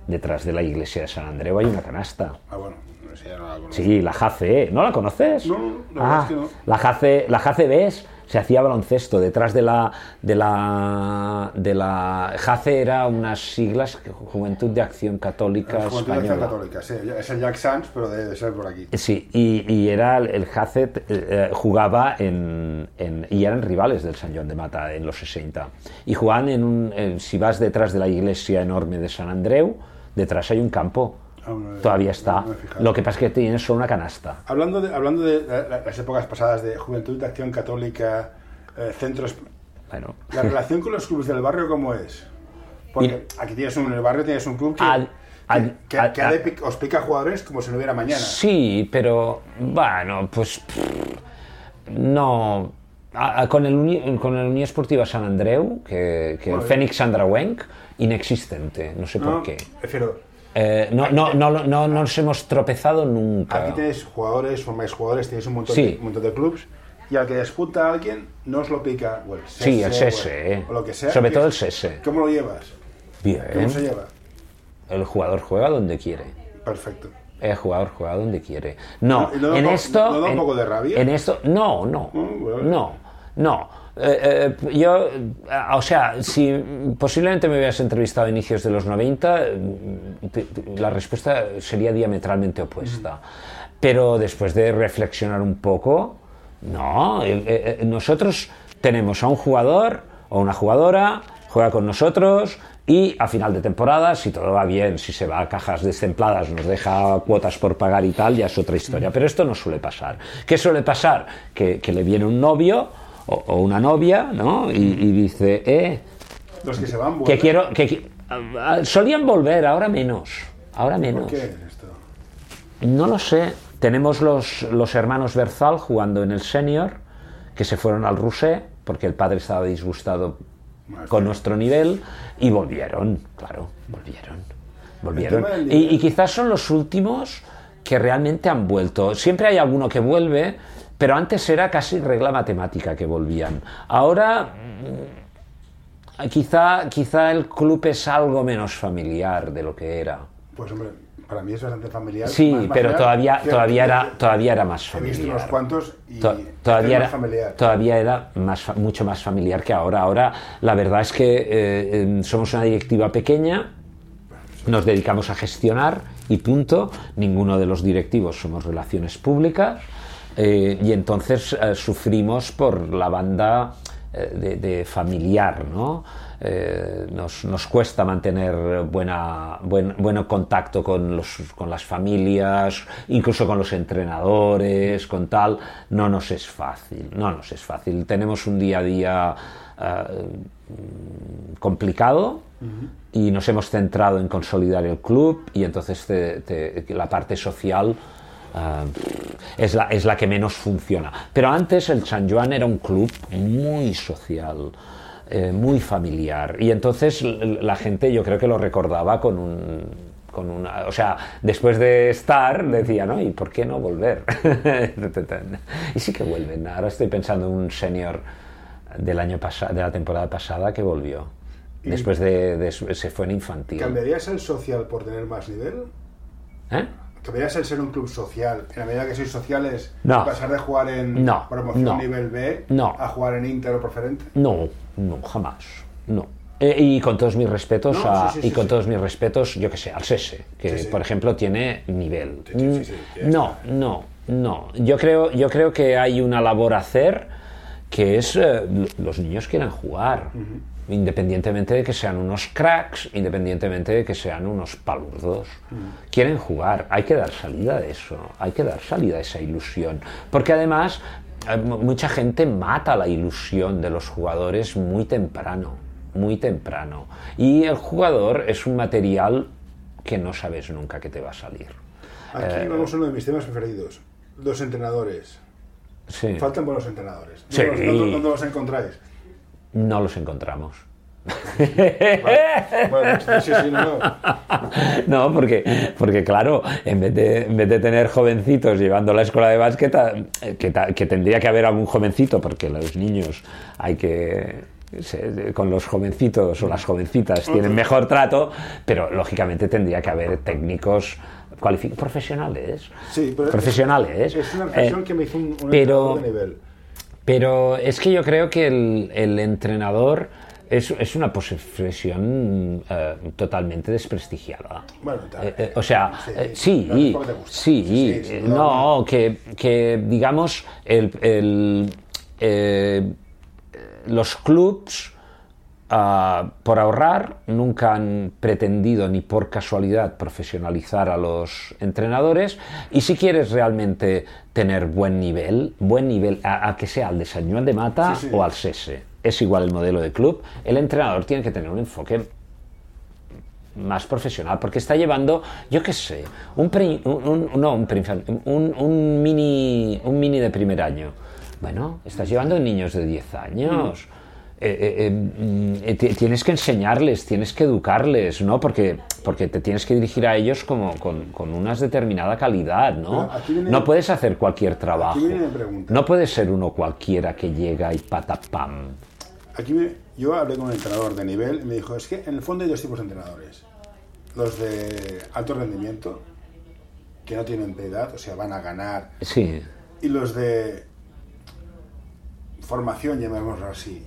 detrás de la iglesia de San Andreu hay una canasta. Ah, bueno. no sé, no la. Sí, la JCE. ¿No la conoces? No, no, la Ah, es que no. La, JC, la JCBs se hacía baloncesto. Detrás de la, de la, de la JC era unas siglas, Juventud de Acción Católica Juventud de Acción Española. Católica, sí. Es el Jack Sands, pero debe de ser por aquí. Sí, y, y era el, Jacet, eh, eh, jugaba en, en- y eran rivales del San Joan de Mata en los 60. Y jugaban en un, en- si vas detrás de la iglesia enorme de San Andreu, detrás hay un campo. Ah, no, Todavía está. no. Lo que pasa es que tiene solo una canasta. Hablando de, hablando de la- la- las épocas pasadas de Juventud de Acción Católica, eh, centros... Bueno, ¿La *laughs* relación con los clubes del barrio cómo es? Porque aquí tienes un, en el barrio tienes un club que, Al- al- que, al- que de os pica jugadores como si no hubiera mañana. Sí, pero bueno, pues pff, no. A- a- con, el Uni- con el Unión Esportiva San Andreu, que, que el. Fénix Sandrawenc, inexistente, no sé No, por qué. Prefiero, Eh, no, no, no, no, no nos hemos tropezado nunca. aquí tenéis jugadores, formáis jugadores, tenéis un montón, Sí. de, un montón de clubs y al que despunta a alguien no os lo pica o el SESE, Sí, el SESE, o lo que sea. sobre todo el SESE. ¿Cómo lo llevas? ¿Cómo Bien, se lleva? el jugador juega donde quiere. Perfecto. El jugador juega donde quiere. No, ¿Y no da en esto. no da un en- poco de rabia? En esto, no, no, Mm, bueno. no, no. Eh, eh, yo, eh, o sea, si posiblemente me hubieras entrevistado a inicios de los 90, eh, te- te- la respuesta sería diametralmente opuesta. Pero después de reflexionar un poco, no, eh, eh, nosotros tenemos a un jugador o una jugadora, juega con nosotros y a final de temporada, si todo va bien, si se va a cajas destempladas, nos deja cuotas por pagar y tal, ya es otra historia. Pero esto no suele pasar. ¿Qué suele pasar? Que, que le viene un novio o, o una novia, ¿no? Y, y dice, eh, Los que se van, que quiero... Que, qui- ah, solían volver, ahora menos. Ahora menos. ¿Por qué es esto? No lo sé. Tenemos los, los hermanos Berzal jugando en el senior, que se fueron al Rusé, porque el padre estaba disgustado Madre con nuestro nivel, y volvieron, claro, volvieron. Volvieron. Y, y quizás son los últimos que realmente han vuelto. Siempre hay alguno que vuelve, pero antes era casi regla matemática que volvían. Ahora mm, quizá, quizá el club es algo menos familiar de lo que era. Pues hombre, para mí es bastante familiar. Sí, más pero familiar todavía, todavía, era, todavía era más He familiar. visto unos cuantos y To- todavía, era, familiar. todavía era más, mucho más familiar que ahora. Ahora la verdad es que eh, eh, somos una directiva pequeña, nos dedicamos a gestionar y punto. Ninguno de los directivos somos relaciones públicas eh, y entonces eh, sufrimos por la banda eh, de, de familiar, ¿no? Eh, nos, nos cuesta mantener buena, buen, buen contacto con, los, con las familias, incluso con los entrenadores, con tal. No nos es fácil, no nos es fácil. Tenemos un día a día eh, complicado y nos hemos centrado en consolidar el club y entonces te- te- la parte social ah, es, la, es la que menos funciona. Pero antes el San Joan era un club muy social, eh, muy familiar y entonces la gente yo creo que lo recordaba con un... Con una, o sea, después de estar decía, ¿no? ¿Y por qué no volver? *laughs* y sí que vuelven. Ahora estoy pensando en un senior del año pasado, de la temporada pasada que volvió. Después de, de- se fue en infantil. ¿Cambiarías el social por tener más nivel? ¿Eh? ¿Cambiarías el ser un club social? En la medida que sois sociales, No. pasar de jugar en No, promoción no. nivel B a jugar en Inter o preferente? No, no, jamás. No. Eh, y con todos mis respetos a- sí, sí, y sí, con todos mis respetos, yo que sé, al SESE, que por ejemplo tiene nivel. Mm, no, no, no. Yo creo, yo creo que hay una labor a hacer que es eh, los niños quieren jugar. Independientemente de que sean unos cracks, independientemente de que sean unos palurdos. Quieren jugar. Hay que dar salida a eso. Hay que dar salida a esa ilusión. Porque además, eh, mu- mucha gente mata la ilusión de los jugadores muy temprano. Muy temprano. Y el jugador es un material que no sabes nunca que te va a salir. Aquí Eh, vamos a uno de mis temas preferidos. Los entrenadores. Sí. Faltan buenos entrenadores. Sí. ¿Dónde, los- los encontráis? No los encontramos. Bueno, sí, sí, no, no. No, porque, porque claro, en vez, de, en vez de tener jovencitos llevando la escuela de básquet, que, que tendría que haber algún jovencito, porque los niños hay que con los jovencitos o las jovencitas tienen mejor trato, pero lógicamente tendría que haber técnicos profesionales. Sí, pero profesionales. Es una reflexión Eh, que me hizo un, un pero- de nivel. Pero es que yo creo que el, el entrenador es, es una profesión eh, totalmente desprestigiada. Bueno. Eh, eh, o sea, Sí, eh, sí, sí, Sí, no, no, que, que, digamos el, el, eh, los clubs ah, por ahorrar nunca han pretendido ni por casualidad profesionalizar a los entrenadores y si quieres realmente tener buen nivel, buen nivel a, a que sea al de San Juan de Mata Sí, sí. o al SESE, es igual el modelo de club, el entrenador tiene que tener un enfoque más profesional, porque está llevando, yo qué sé, un, pre- un- un- no, un, pre- un, un mini, un mini de primer año. Bueno, estás llevando niños de 10 años. Eh, eh, eh, mm, ti- tienes que enseñarles, tienes que educarles, ¿no? Porque, porque te tienes que dirigir a ellos como con, con una determinada calidad, ¿no? Viene- no puedes hacer cualquier trabajo. No puedes ser uno cualquiera que llega y patapam. Aquí me- yo hablé con un entrenador de nivel y me dijo, es que en el fondo hay dos tipos de entrenadores. Los de alto rendimiento, que no tienen piedad, o sea, van a ganar. Sí, Y los de formación, llamémoslo así.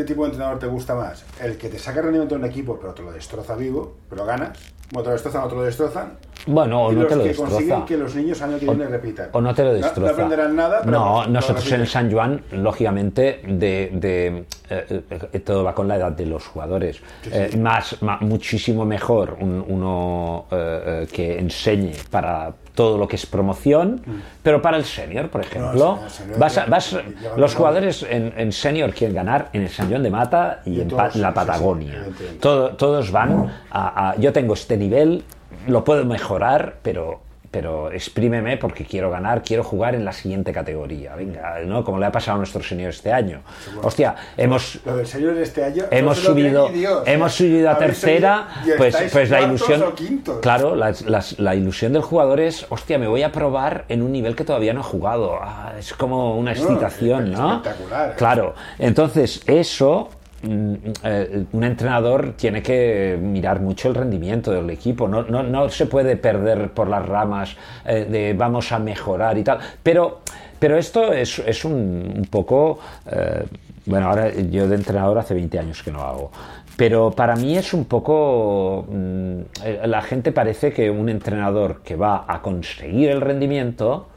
¿Qué tipo de entrenador te gusta más? ¿El que te saca rendimiento en un equipo pero te lo destroza vivo, pero ganas? ¿O te lo destrozan o lo destrozan? Bueno, o y no los te lo que destroza. consiguen que los niños año que viene repitan. O no te lo No- destroza. No, aprenderán nada, pero No, nosotros en el. San Juan, lógicamente, de, de, eh, eh, todo va con la edad de los jugadores. Eh, más, ma- muchísimo mejor un- uno eh, eh, que enseñe para todo lo que es promoción, pero para el senior, por ejemplo, Mm. el senior vas a- vas- los jugadores en, en senior quieren ganar en el San Juan de Mata y, Y en todos, Pa- la sí, sí, Patagonia. Todo- todos van a, a- Yo tengo este nivel, lo puedo mejorar, pero, pero exprímeme porque quiero ganar, quiero jugar en la siguiente categoría. Venga, ¿no? Como le ha pasado a nuestro señor este año. Hostia, hemos, Lo del señor este año. hemos no subido, Dios. hemos subido a tercera, pues, pues la ilusión. o. Claro, la, las- la ilusión del jugador es, hostia, me voy a probar en un nivel que todavía no he jugado. Ah, es como una excitación, es ¿no? espectacular. Claro, entonces eso. Mm, eh, un entrenador tiene que mirar mucho el rendimiento del equipo, no, no, no se puede perder por las ramas eh, de vamos a mejorar y tal, pero, pero esto es, es un, poco, eh, bueno, ahora yo de entrenador hace 20 años que no hago, pero para mí es un poco, mm, la gente parece que un entrenador que va a conseguir el rendimiento,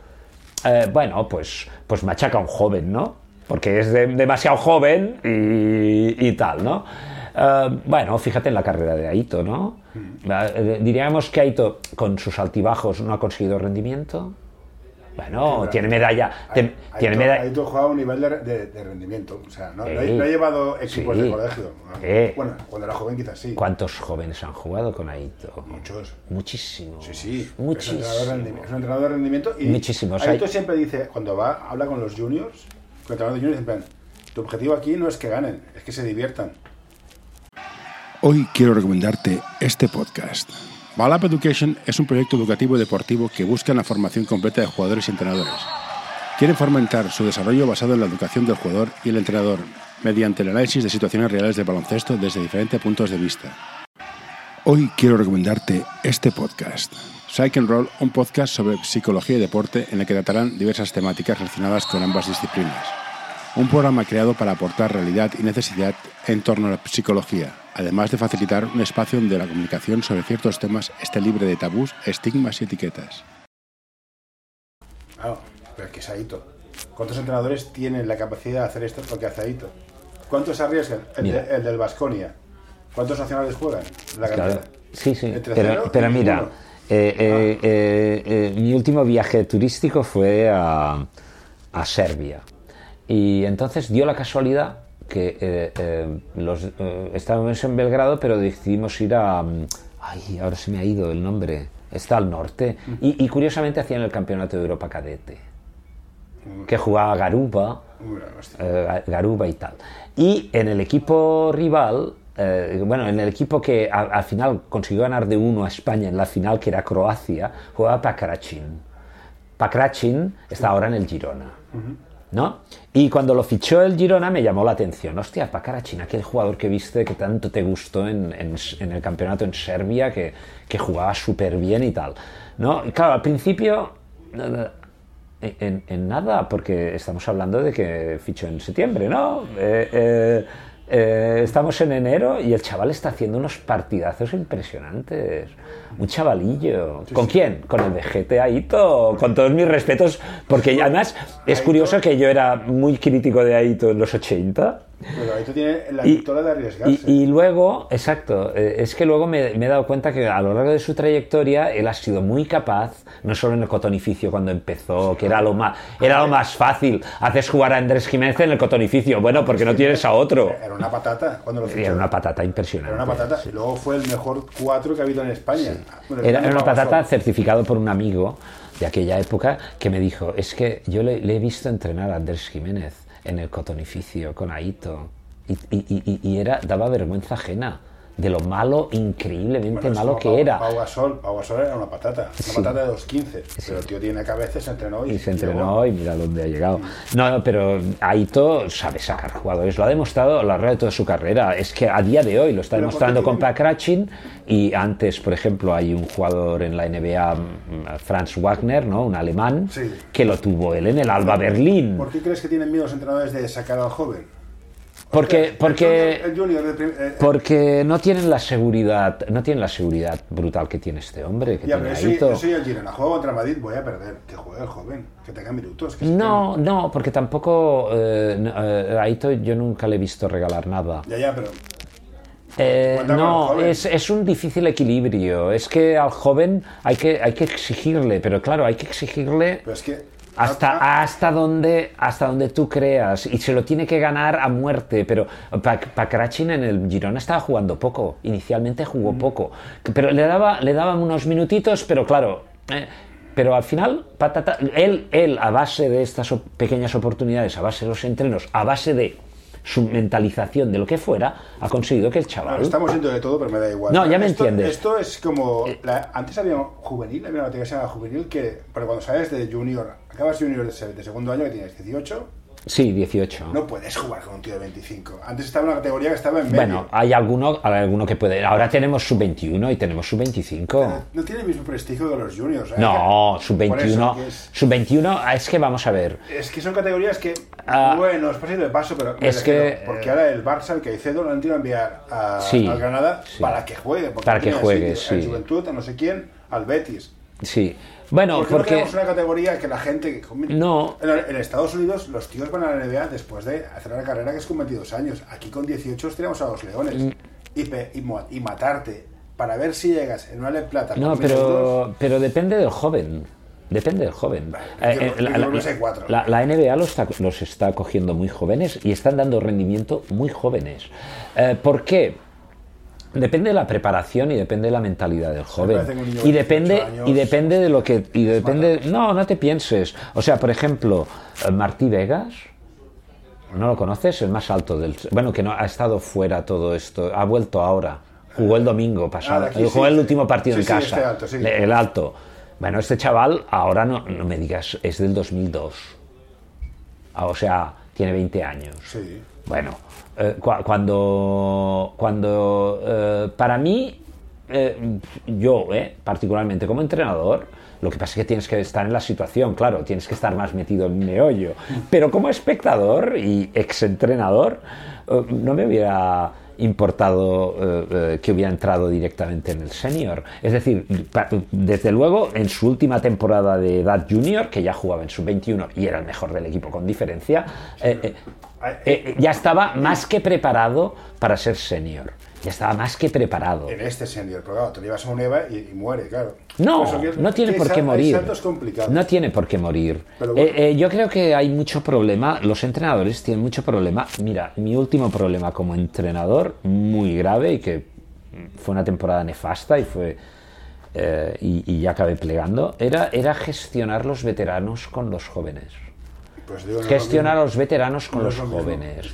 bueno, pues, pues machaca a un joven, ¿no? Porque es de- demasiado joven y, y tal, ¿no? Eh, bueno, fíjate en la carrera de Aito, ¿no? Eh, Diríamos que Aito, con sus altibajos, no ha conseguido rendimiento. Bueno, pero- tiene medalla. Ahí- te- ahí tiene medalla. juega a un nivel de, de- de rendimiento. O sea, no, no Sí. no he llevado equipos Sí. de colegio. Bueno, cuando era joven quizás sí. ¿Cuántos jóvenes han jugado con Aito? Muchos. Muchísimos. Sí, sí. Es un, Muchísimos. entrenador de rendimiento, es un entrenador de rendimiento. Y Muchísimos. Aito Hay- siempre dice, cuando va, habla con los juniors, con el entrenador de juniors, en tu objetivo aquí no es que ganen, es que se diviertan. Hoy quiero recomendarte este podcast. Balap Education es un proyecto educativo y deportivo que busca la formación completa de jugadores y entrenadores. Quieren fomentar su desarrollo basado en la educación del jugador y el entrenador, mediante el análisis de situaciones reales del baloncesto desde diferentes puntos de vista. Hoy quiero recomendarte este podcast. Psych and Roll, un podcast sobre psicología y deporte en el que tratarán diversas temáticas relacionadas con ambas disciplinas. Un programa creado para aportar realidad y necesidad en torno a la psicología, además de facilitar un espacio donde la comunicación sobre ciertos temas esté libre de tabús, estigmas y etiquetas. Claro, pero es que es Aito. ¿Cuántos entrenadores tienen la capacidad de hacer esto lo que hace Aito? ¿Cuántos arriesgan? El, de- el del Vasconia. ¿Cuántos nacionales juegan? La Claro, cantidad. sí, sí. Entre Pero, cero pero mira, uno. Eh, eh, eh, mi último viaje turístico fue a, a Serbia. Y entonces dio la casualidad que los, estábamos en Belgrado, pero decidimos ir a... mm, Ay, ahora se me ha ido el nombre. Está al norte. Y, y curiosamente hacían el Campeonato de Europa Cadete. Que jugaba Garuba. Eh, Garuba y tal. Y en el equipo rival, eh, bueno, en el equipo que a- al final consiguió ganar de uno a España en la final, que era Croacia, jugaba Pakracin. Pakracin está ahora en el Girona. ¿no? Y cuando lo fichó el Girona me llamó la atención. Hostia, Pacarachin, aquel jugador que viste que tanto te gustó en, en- en el campeonato en Serbia, que, que jugaba súper bien y tal. ¿no? Y claro, al principio, en, en nada, porque estamos hablando de que fichó en septiembre, ¿no? Eh, eh, eh, estamos en enero y el chaval está haciendo unos partidazos impresionantes. Un chavalillo. ¿Con quién? Con el de Aito, con todos mis respetos, porque además es curioso que yo era muy crítico de Aito en los 80. Pero ahí tú tienes la Y- de arriesgarse. Y, y luego, exacto, eh, es que luego me, me he dado cuenta que a lo largo de su trayectoria él ha sido muy capaz, no solo en el cotonificio cuando empezó, que era lo más, era lo más fácil, haces jugar a Andrés Jiménez en el cotonificio, bueno, porque no tienes a otro. Era una patata cuando lo fichó. Era una patata impresionante. Era una patata. Y luego fue el mejor cuatro que ha habido en España. Bueno, el Era, una patata certificado por un amigo de aquella época que me dijo, es que yo le, le he visto entrenar a Andrés Jiménez en el cotonificio con Aito. Y, y- y- y era, daba vergüenza ajena de lo malo, increíblemente Bueno, malo que Pau- era. Pau Gasol, Pau Gasol era una patata, una Sí. patata de 2.15. Pero el tío tiene cabeza, se entrenó y, Y se llegó. entrenó y mira dónde ha llegado. No, no, pero Aito sabe sacar jugadores, lo ha demostrado a lo largo de toda su carrera. Es que a día de hoy lo está Pero demostrando ¿por qué con Pakrachin y antes, por ejemplo, hay un jugador en la NBA, mm, Franz Wagner, ¿no? un alemán, Sí. que lo tuvo él en el Alba Berlín. ¿Por qué crees que tienen miedo los entrenadores de sacar al joven? Porque, El porque, junior- el junior prim- eh, porque no tienen la seguridad, no tienen la seguridad brutal que tiene este hombre, que ya, tiene pero el Girona. Juego contra Madrid, voy a perder. Que juegue el joven, que tenga minutos. Que No, no, porque tampoco eh, eh, a Aito yo nunca le he visto regalar nada. Ya, ya, pero Eh, el no, es, es un difícil equilibrio. Es que al joven hay que, hay que exigirle, pero claro, hay que exigirle pero es que. Hasta, hasta, donde, hasta donde tú creas. Y se lo tiene que ganar a muerte. Pero Pakrachin en el Girona estaba jugando poco. Inicialmente jugó poco. Pero le, daba, le daban unos minutitos, pero claro. eh, pero al final, patata, él, él, a base de estas pequeñas oportunidades, a base de los entrenos, a base de su mentalización de lo que fuera, ha conseguido que el chaval. Bueno, estamos yendo de todo, pero me da igual. No, ya me Esto- entiendes. Esto es como. la- antes había juvenil, había una categoría que se llama juvenil que. Pero cuando sales de junior, acabas junior de segundo año que tienes 18, Sí, 18. no puedes jugar con un tío de 25. Antes estaba una categoría que estaba en medio. Bueno, hay alguno, hay alguno que puede. Ahora tenemos sub 21 y tenemos sub 25. no tiene el mismo prestigio que los juniors. ¿eh? No, sub Por eso 21. que es- Sub 21, es que vamos a ver. Es que son categorías que, Ah, bueno, es posible de paso, pero es que, porque ahora el Barça, el Caicedo, lo han tenido que enviar a, Sí, al Granada sí. para que juegue. porque Para que juegue, sí. En Juventud, a no sé quién, al Betis. Sí. Bueno, ¿Por qué no porque. tenemos una categoría que la gente... No. En, Estados Unidos los tíos van a la NBA después de hacer una carrera que es con 22 años. Aquí con 18 os tiramos a los leones. Mm. Y, pe- matarte para ver si llegas en una Le Plata. No, pero, pero depende del joven. Depende del joven. Eh, eh, la, la- NBA los está, los está cogiendo muy jóvenes y están dando rendimiento muy jóvenes. Eh, ¿Por qué? Depende de la preparación y depende de la mentalidad del joven. Y de depende, 18 años y depende de lo que. Y depende, no, no te pienses. O sea, por ejemplo, eh, Martí Vegas. ¿No lo conoces? El más alto del. Bueno, que no ha estado fuera todo esto. Ha vuelto ahora. Jugó el domingo pasado. Ah, aquí, Jugó sí, el último partido Sí, en sí, casa. este alto, El alto. Bueno, este chaval ahora no, no me digas, es del 2002. Ah, O sea, tiene 20 años. Sí. Bueno, eh, cua- cuando, cuando eh, para mí, eh, yo particularmente como entrenador, lo que pasa es que tienes que estar en la situación, claro, tienes que estar más metido en meollo. Pero como espectador y exentrenador, no me hubiera importado que hubiera entrado directamente en el senior. Es decir, desde luego en su última temporada de edad junior, que ya jugaba en su 21 y era el mejor del equipo con diferencia, eh, ya estaba más que preparado para ser senior. Ya estaba más que preparado. En este senior, pero claro, te lo llevas a un EVA y, y muere, claro. No, que- no tiene por qué morir. No tiene por qué morir. Bueno. Eh, eh, yo creo que hay mucho problema. Los entrenadores tienen mucho problema. Mira, mi último problema como entrenador, muy grave y que fue una temporada nefasta y fue eh, y, y ya acabé plegando, era, era gestionar los veteranos con los jóvenes. Pues a los veteranos con No los lo jóvenes.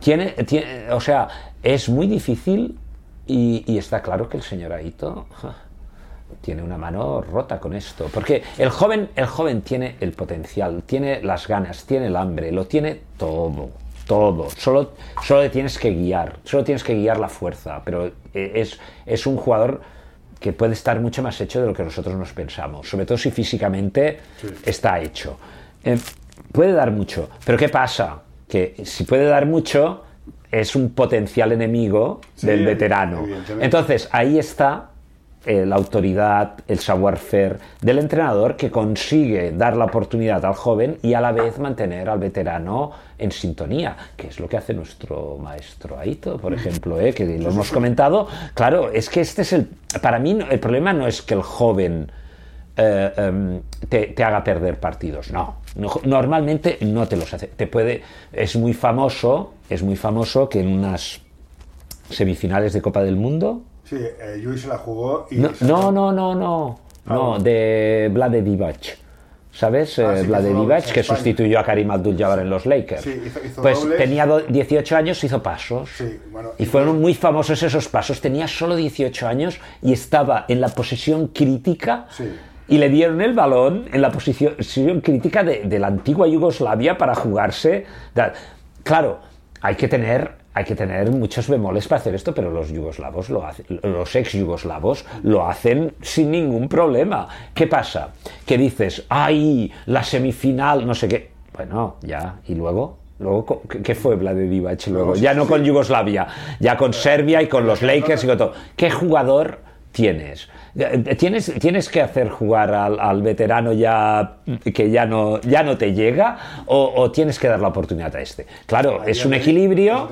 Tiene, tiene- o sea, es muy difícil y, y está claro que el señor Aito ja, tiene una mano rota con esto. Porque el joven, el joven tiene el potencial, tiene las ganas, tiene el hambre, lo tiene todo. Todo. Solo, solo le tienes que guiar. Solo tienes que guiar la fuerza. Pero eh, es, es un jugador que puede estar mucho más hecho de lo que nosotros nos pensamos. Sobre todo si físicamente está hecho. Eh, puede dar mucho. Pero ¿qué pasa? Que si puede dar mucho, es un potencial enemigo Sí, del veterano. Entonces, ahí está eh, la autoridad, el savoir-faire del entrenador que consigue dar la oportunidad al joven y a la vez mantener al veterano en sintonía, que es lo que hace nuestro maestro Aito, por ejemplo, eh, que lo hemos comentado. Claro, es que este es el... Para mí el problema no es que el joven eh, em, te, te haga perder partidos. No, No- normalmente no te los hace. Te puede, es muy famoso, es muy famoso que en unas semifinales de Copa del Mundo. Sí, eh, se la jugó y... No, no, no, no, no, Ah, no, bueno. de Vlade Divac. ¿Sabes? Ah, Eh, sí, Vlade Divac, que sustituyó a Karim Abdul-Jabbar en los Lakers. Sí, hizo- hizo pues dobles. tenía do- 18 años, hizo pasos. Sí, bueno, y fueron muy famosos esos pasos. Tenía solo 18 años y estaba en la posición crítica. Sí. Y le dieron el balón en la posición crítica de, de la antigua Yugoslavia para jugarse. Claro, hay que tener. Hay que tener muchos bemoles para hacer esto, pero los yugoslavos lo hacen, los ex yugoslavos lo hacen sin ningún problema. ¿Qué pasa? Que dices, ay, la semifinal, no sé qué. Bueno, ya, y luego, luego ¿qué qué fue Vlade Divac luego? Ya no con Yugoslavia, ya con Serbia y con los Lakers y con todo. ¿Qué jugador tienes? Tienes, tienes que hacer jugar al, al veterano ya que ya no, ya no te llega o, o tienes que dar la oportunidad a este. Claro, es un equilibrio,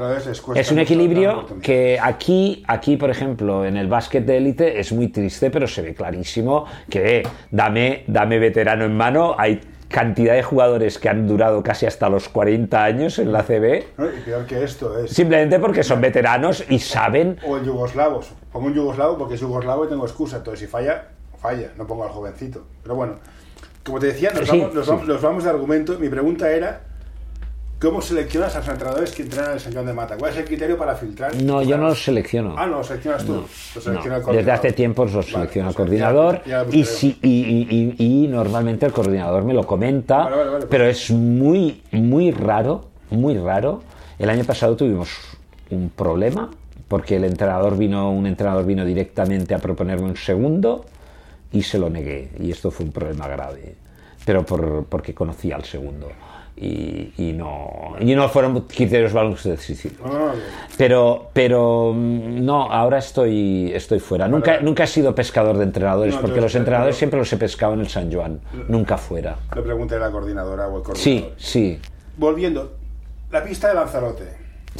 es un equilibrio que aquí, aquí, por ejemplo, en el básquet de élite es muy triste, pero se ve clarísimo que eh, dame, dame veterano en mano, hay cantidad de jugadores que han durado casi hasta los 40 años en la CB, ¿no? Y peor que esto es... simplemente porque son veteranos y saben O el yugoslavo. Pongo un yugoslavo porque es yugoslavo y tengo excusa. Entonces, si falla, falla. No pongo al jovencito. Pero bueno, como te decía, nos, Sí, vamos, nos, sí. vamos, nos vamos de argumento. Mi pregunta era: ¿cómo seleccionas a los entrenadores que entrenan el Señor de Mata? ¿Cuál es el criterio para filtrar? No, yo no los selecciono. Ah, no, los seleccionas tú. No, Los selecciona el no. coordinador. Desde hace tiempos los Vale, selecciona el pues ya- coordinador ya y, si- y, y- normalmente el coordinador me lo comenta, Vale, vale, vale, pero es muy, muy raro, muy raro. El año pasado tuvimos un problema porque el entrenador vino, un entrenador vino directamente a proponerme un segundo y se lo negué y esto fue un problema grave, pero por, porque conocía al segundo. Y, y no, y no fueron criterios decisivos. No, no, no. Pero, pero mm, no, ahora estoy, estoy fuera. Nunca, vale. nunca he sido pescador de entrenadores, No, porque los entrenadores pero- siempre los he pescado en el San Juan, nunca fuera. Le pregunté a la coordinadora o el coordinador. Sí, sí. Volviendo, la pista de Lanzarote.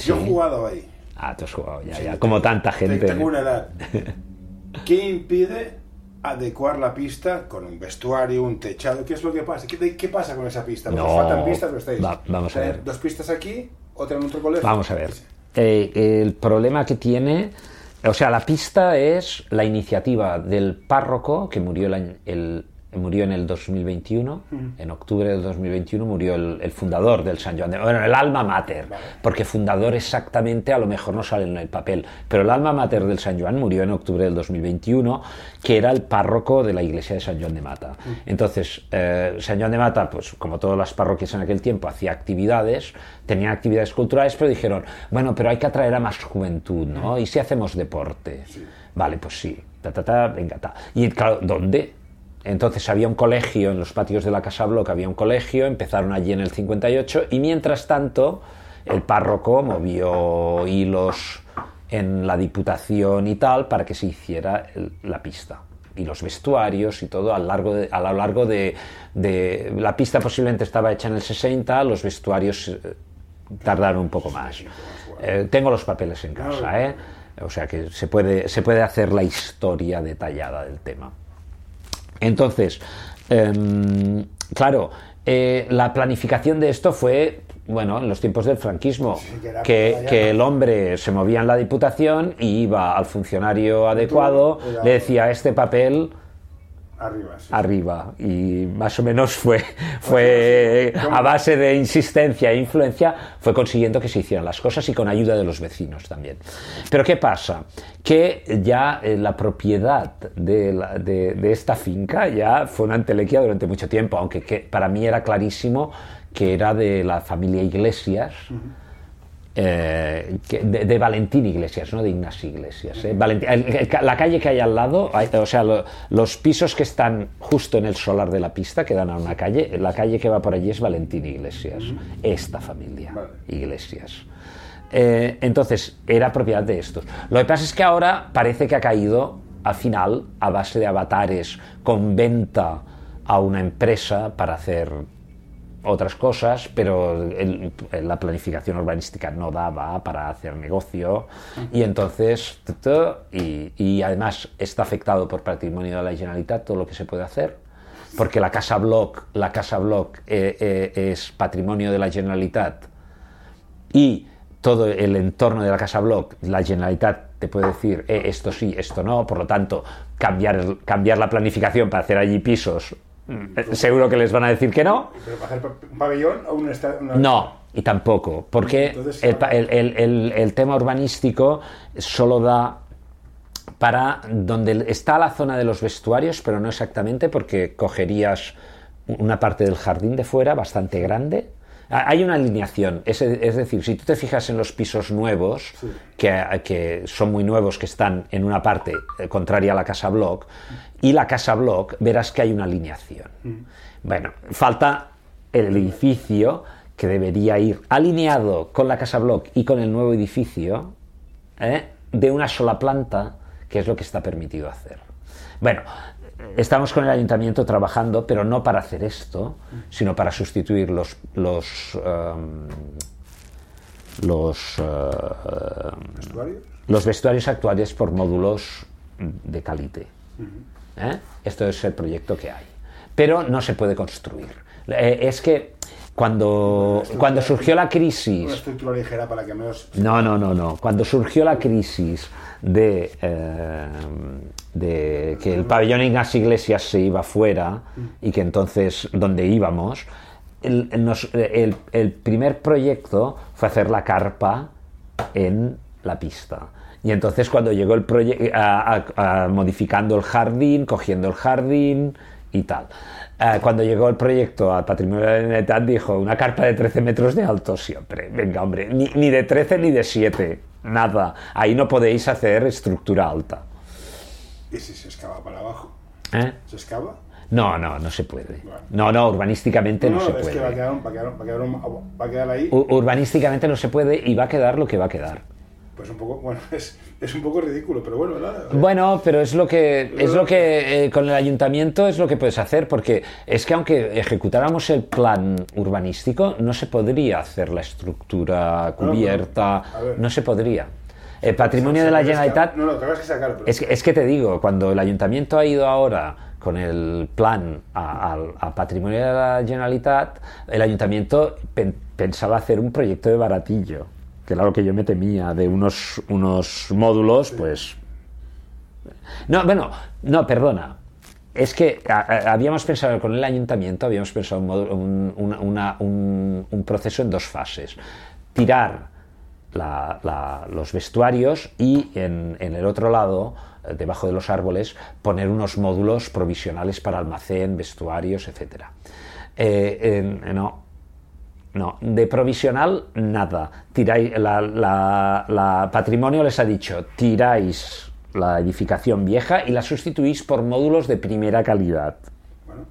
Yo he Sí. jugado ahí. Ah, tú has jugado ya, ya, como tanta Te- gente. Tengo una edad. *laughs* ¿Qué impide adecuar la pista con un vestuario, un techado? ¿Qué es lo que pasa? ¿Qué, qué pasa con esa pista? No. faltan pistas, ¿lo estáis? Va- vamos a Tener ver. Dos pistas aquí, otra en otro colegio. Vamos a ver. Eh, el problema que tiene, o sea, la pista es la iniciativa del párroco que murió, el el- murió en el 2021, en octubre del 2021 murió el, el fundador del San Joan de bueno, el alma mater, porque fundador exactamente a lo mejor no sale en el papel, pero el alma mater del San Joan murió en octubre del 2021, que era el párroco de la iglesia de San Joan de Mata. Entonces, eh, San Joan de Mata, pues como todas las parroquias en aquel tiempo, hacía actividades, tenían actividades culturales, pero dijeron, bueno, pero hay que atraer a más juventud, ¿no? ¿Y si hacemos deporte? Vale, pues sí, ta, ta, ta, venga, ta. Y claro, ¿dónde? Entonces había un colegio en los patios de la Casa Bloc, había un colegio, empezaron allí en el 58 y mientras tanto el párroco movió hilos en la diputación y tal para que se hiciera el- la pista. Y los vestuarios y todo a, lo largo de, a lo largo de, de- la pista posiblemente estaba hecha en el 60 los vestuarios eh, tardaron un poco más. Eh, tengo los papeles en casa ¿eh? o sea que se puede, se puede hacer la historia detallada del tema entonces, em, claro, eh, la planificación de esto fue, bueno, en los tiempos del franquismo, que que, el hombre se movía en la diputación y iba al funcionario adecuado, le decía, este papel Arriba, sí. arriba y más o menos fue, fue a base de insistencia e influencia fue consiguiendo que se hicieran las cosas y con ayuda de los vecinos también. Pero ¿qué pasa? Que ya eh, la propiedad de, la- de- de esta finca ya fue una entelequia durante mucho tiempo, aunque que para mí era clarísimo que era de la familia Iglesias. Eh, de, de Valentín Iglesias, no de Ignacio Iglesias. eh. Valentín- el- el- la calle que hay al lado, hay- o sea, lo- los pisos que están justo en el solar de la pista, que dan a una calle, la calle que va por allí es Valentín Iglesias, esta familia. Iglesias. Eh, entonces, era propiedad de estos. Lo que pasa es que ahora parece que ha caído al final a base de avatares con venta a una empresa para hacer otras cosas, pero el- la planificación urbanística no daba para hacer negocio. Y entonces y, y además está afectado por patrimonio de la Generalitat todo lo que se puede hacer porque la casa block la casa block eh, eh, es patrimonio de la Generalitat y todo el entorno de la Casa Bloc, la Generalitat te puede decir eh, esto sí, esto no, por lo tanto, cambiar, cambiar la planificación para hacer allí pisos, seguro que les van a decir que no. ¿Pero para hacer pa- un pabellón o un una- No, y tampoco, porque Entonces, pa- el- el- el- el tema urbanístico solo da para donde está la zona de los vestuarios, pero no exactamente, porque cogerías una parte del jardín de fuera bastante grande. Ha- Hay una alineación, es, es decir, si tú te fijas en los pisos nuevos, que, que son muy nuevos, que están en una parte eh, contraria a la casa block, y la casa block, verás que hay una alineación. Bueno, falta el edificio que debería ir alineado con la casa block y con el nuevo edificio ¿eh? de una sola planta, que es lo que está permitido hacer. Bueno, estamos con el ayuntamiento trabajando, pero no para hacer esto, sino para sustituir los los em, los, eh, ¿Vestuarios? los vestuarios actuales por módulos de calite. ¿Eh? Esto es el proyecto que hay. Pero no se puede construir. Eh, es que cuando, cuando surgió la Una crisis estructura ligera para que menos... no, no, no, no. Cuando surgió la crisis de, eh, de que el pabellón Ignacio Iglesias se iba fuera y que entonces donde íbamos, el, el- primer proyecto fue hacer la carpa en la pista. Y entonces cuando llegó el proyecto, modificando el jardín, cogiendo el jardín y tal. Eh, cuando llegó el proyecto al Patrimonio de la dijo, una carpa de 13 metros de alto siempre. Venga, hombre, ni, ni de 13 ni de 7, nada. Ahí no podéis hacer estructura alta. ¿Y si se excava para abajo? ¿Eh? ¿Se excava? No, no, no se puede. No, no, urbanísticamente no, se es que va a puede. quedar, un- va a quedar, un- va a quedar un- va a quedar ahí, U- Urbanísticamente no se puede y va a quedar lo que va a quedar. Pues un poco, *laughs* bueno, es, es un poco ridículo, pero bueno, nada. Bueno, pero es lo que es lo que eh, con el ayuntamiento es lo que puedes hacer, porque es que aunque ejecutáramos el plan urbanístico, no se podría hacer la estructura cubierta, no se podría. El patrimonio de la Generalitat No, no, que sacar, pero... es que, es que te digo, cuando el ayuntamiento ha ido ahora con el plan a, patrimonio de la Generalitat, el ayuntamiento pen- pensaba hacer un proyecto de baratillo, que era lo que yo me temía, de unos, unos módulos, pues... No, bueno, no, perdona. Es que a- a- habíamos pensado con el ayuntamiento, habíamos pensado un, módulo- un- una- una- un- un proceso en dos fases. Tirar la- la- los vestuarios y en, en el otro lado, eh, debajo de los árboles, poner unos módulos provisionales para almacén, vestuarios, etc. no, no, de provisional nada. Tiráis, la, la- la patrimonio les ha dicho, tiráis la edificación vieja y la sustituís por módulos de primera calidad. Bueno.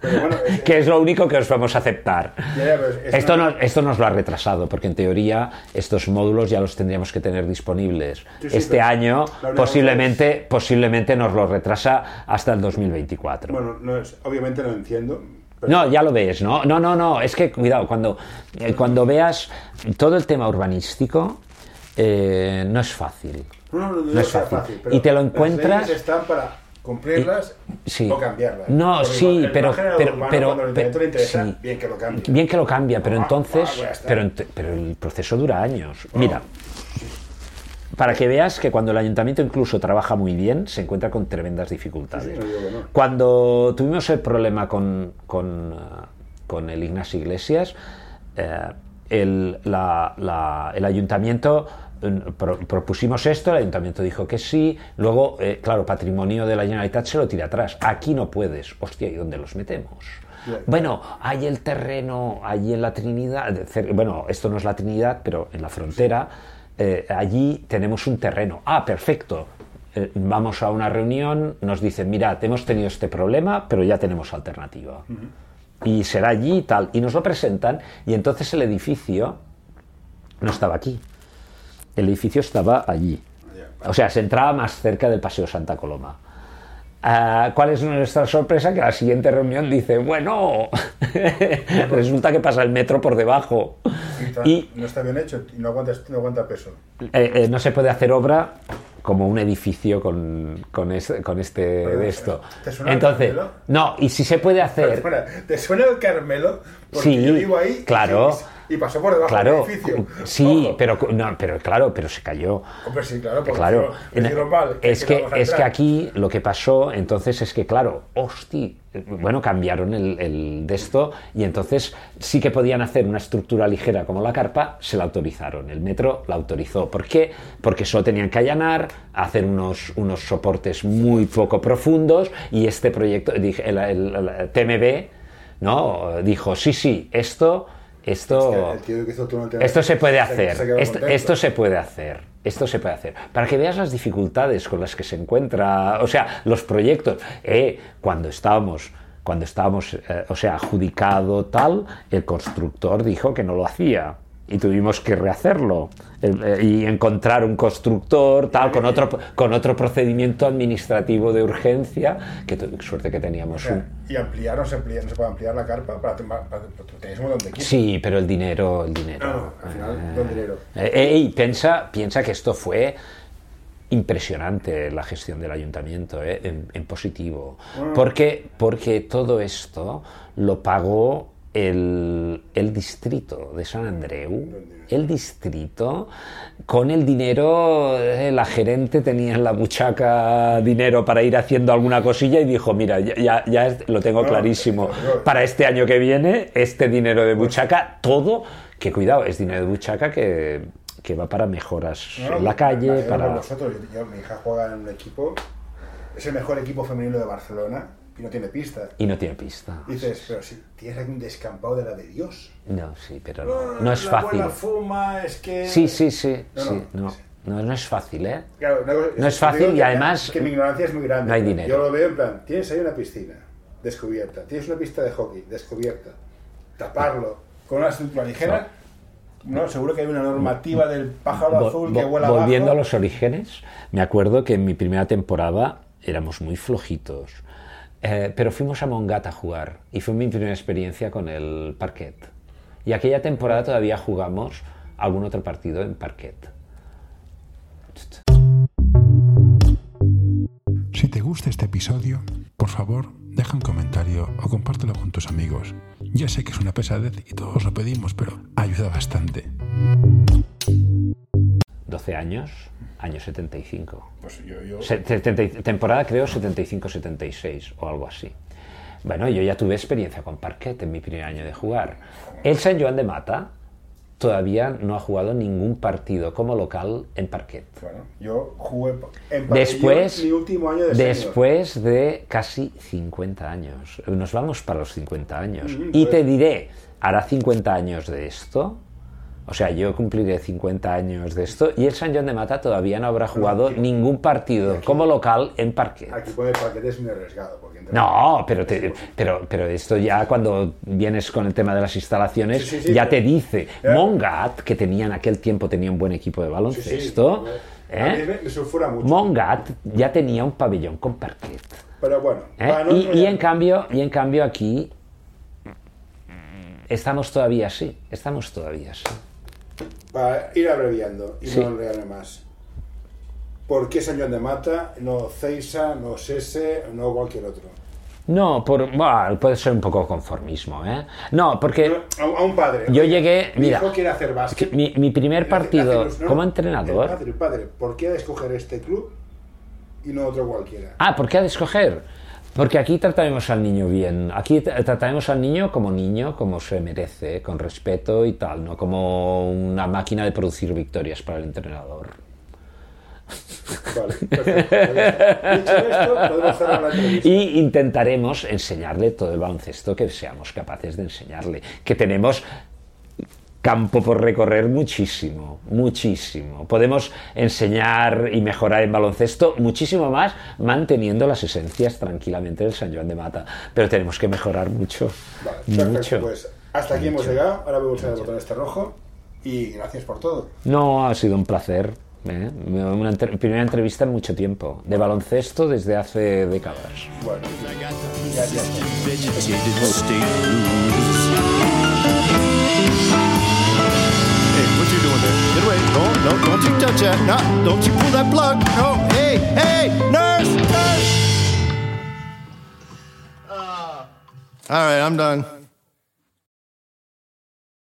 Pero bueno, *laughs* es- Que es lo único que os vamos a aceptar. Ya, ya, pero es- Esto, no- nos, esto nos lo ha retrasado, porque en teoría estos módulos ya los tendríamos que tener disponibles Sí, sí, este año. Posiblemente, posiblemente nos lo retrasa hasta el 2024. bueno, no es, obviamente no entiendo. Pero- No, ya lo ves, ¿no? No, no, no, es que cuidado, cuando, eh, cuando veas todo el tema urbanístico, eh, no es fácil. No, no, no, No es fácil. pero Y te lo las encuentras- leyes están para cumplirlas Sí. o cambiarlas. No, Porque sí, el pero, pero, pero, le interesa, sí. bien que lo cambie. Bien que lo cambia, pero Ah, entonces, ah, pero, pero el proceso dura años. Mira, para que veas que cuando el ayuntamiento incluso trabaja muy bien, se encuentra con tremendas dificultades. Sí, sí, no digo que no. Cuando tuvimos el problema con, con, eh, con el Ignacio Iglesias, eh, el, la- la- el ayuntamiento eh, pro- propusimos esto, el ayuntamiento dijo que sí, luego, eh, claro, patrimonio de la Generalitat se lo tira atrás. Aquí no puedes. Hostia, ¿y dónde los metemos? Bueno, hay el terreno, allí en la Trinidad, bueno, esto no es la Trinidad, pero en la frontera, eh, allí tenemos un terreno. Ah, perfecto. Eh, vamos a una reunión, nos dicen, mirad, hemos tenido este problema, pero ya tenemos alternativa. Y será allí y tal. Y nos lo presentan, y entonces el edificio no estaba aquí. El edificio estaba allí. O sea, se entraba más cerca del Paseo Santa Coloma. Ah, ¿Cuál es nuestra sorpresa? Que la siguiente reunión dice, bueno, *laughs* resulta que pasa el metro por debajo. Y no está bien hecho y no aguanta, no aguanta peso. eh, eh, no se puede hacer obra como un edificio con, con, este, con este de esto. ¿te suena el Entonces, Carmelo? no, y si se puede hacer... Espera, ¿te suena el Carmelo? Porque Sí, yo vivo ahí claro. y, y pasó por debajo Claro, del edificio. sí, pero, no, pero claro, pero se cayó. Hombre, sí, claro, porque Claro, lo hicieron mal, es que, es que aquí lo que pasó entonces es que, claro, hosti, bueno, cambiaron el, el de esto y entonces sí que podían hacer una estructura ligera como la carpa, se la autorizaron, el metro la autorizó. ¿Por qué? Porque solo tenían que allanar, hacer unos, unos soportes muy poco profundos y este proyecto, el- el TMB, ¿no? Dijo, sí, sí, esto... Esto, Es que que esto se puede hacer. se esto se puede hacer. Esto se puede hacer. Para que veas las dificultades con las que se encuentra, o sea, los proyectos. Eh, cuando estábamos, cuando estábamos, eh, o sea, adjudicado tal, el constructor dijo que no lo hacía. Y tuvimos que rehacerlo El- eh, y encontrar un constructor tal con otro con otro procedimiento administrativo de urgencia que suerte que O teníamos sea, un y ampliar, no se, amplía, no se puede ampliar la carpa para, para, para, tenéis un montón de equipo. sí pero el dinero el dinero No, no, al final, don dinero. Eh, eh, y piensa, piensa que esto fue impresionante la gestión del ayuntamiento, eh, en, en positivo. Porque, porque todo esto lo pagó el, el distrito de San Andreu. El distrito, con el dinero, eh, la gerente tenía en la buchaca dinero para ir haciendo alguna cosilla y dijo, mira, ya, ya- lo tengo clarísimo. Para este año que viene, este dinero de buchaca, todo, que cuidado, es dinero de buchaca que, que va para mejoras No, en la calle, para... vosotros. Yo- yo- mi hija juega en un equipo, es el mejor equipo femenino de Barcelona y no tiene pista. Y no tiene pista. Dices, pero si tienes aquí un descampado de la de Dios. No, sí, pero no, no es la fácil. fuma, es que... Sí, sí, sí, No, sí, no. no. No, es fácil, ¿eh? Claro, No es fácil y además Que mi ignorancia es muy grande. no hay dinero. Yo lo veo en plan, tienes ahí una piscina descubierta, tienes una pista de hockey descubierta, taparlo con una estructura ligera. No, seguro que hay una normativa del pájaro azul que vuela volviendo a los orígenes, me acuerdo que en mi primera temporada éramos muy flojitos, eh, pero fuimos a Mongat a jugar y fue mi primera experiencia con el parquet. Y aquella temporada todavía jugamos algún otro partido en parquet. Si te gusta este episodio, por favor, deja un comentario o compártelo con tus amigos. Ya sé que es una pesadez y todos lo pedimos, pero ayuda bastante. 12 años, año 75. Pues yo, yo... Se- 70 temporada creo 75-76 o algo así. Bueno, yo ya tuve experiencia con parquet en mi primer año de jugar. El San Joan de Mata todavía no ha jugado ningún partido como local en parquet. Bueno, yo jugué en Después, mi último año de senior. después de casi 50 años. Nos vamos para los 50 años. Mm, Y pues. te diré, hará 50 años de esto. O sea, yo cumpliré 50 años de esto y el San Joan de Mata todavía no habrá jugado ningún partido como local en parquet. Aquí puede el paquete es muy arriesgado. Porque No, pero, te- pero, pero esto ya cuando vienes con el tema de las instalaciones, Sí, sí, sí, ya te dice. Mongat, que tenía en aquel tiempo tenía un buen equipo de baloncesto, ¿eh? Mongat ya tenía un pabellón con parquet. Pero bueno, ¿eh? y, en cambio, y en cambio aquí estamos todavía así, estamos todavía así. Para ir abreviando y Sí. no enrollarme más. ¿Por qué San Joan de Mata, no Ceisa, no Sese, no cualquier otro? No, por, bueno, puede ser un poco conformismo, ¿eh? No, porque A, a un padre. yo llegué, Mi mira, hijo quiere hacer básquet. mi, mi primer partido hace- no, como El entrenador. padre, el padre, ¿por qué ha de escoger este club y no otro cualquiera? Ah, ¿por qué ha de escoger? Porque aquí trataremos al niño bien. Aquí tra- trataremos al niño como niño, como se merece, con respeto y tal, no como una máquina de producir victorias para el entrenador. Vale. Dicho esto. Y intentaremos enseñarle todo el baloncesto que seamos capaces de enseñarle. Que tenemos campo por recorrer muchísimo, muchísimo. Podemos enseñar y mejorar en baloncesto muchísimo más manteniendo las esencias tranquilamente del San Joan de Mata. Pero tenemos que mejorar mucho. Vale, perfecto. mucho. Pues hasta aquí hemos llegado. Ahora voy a pulsar el botón este rojo. Y gracias por todo. No, ha sido un placer. ¿eh? Una entre- primera entrevista en mucho tiempo. De baloncesto desde hace décadas. Bueno, ya, you doing there? Get away. No, no, don't you touch that. No, don't you pull that plug. No, hey, hey, nurse, nurse. Uh, All right, I'm done.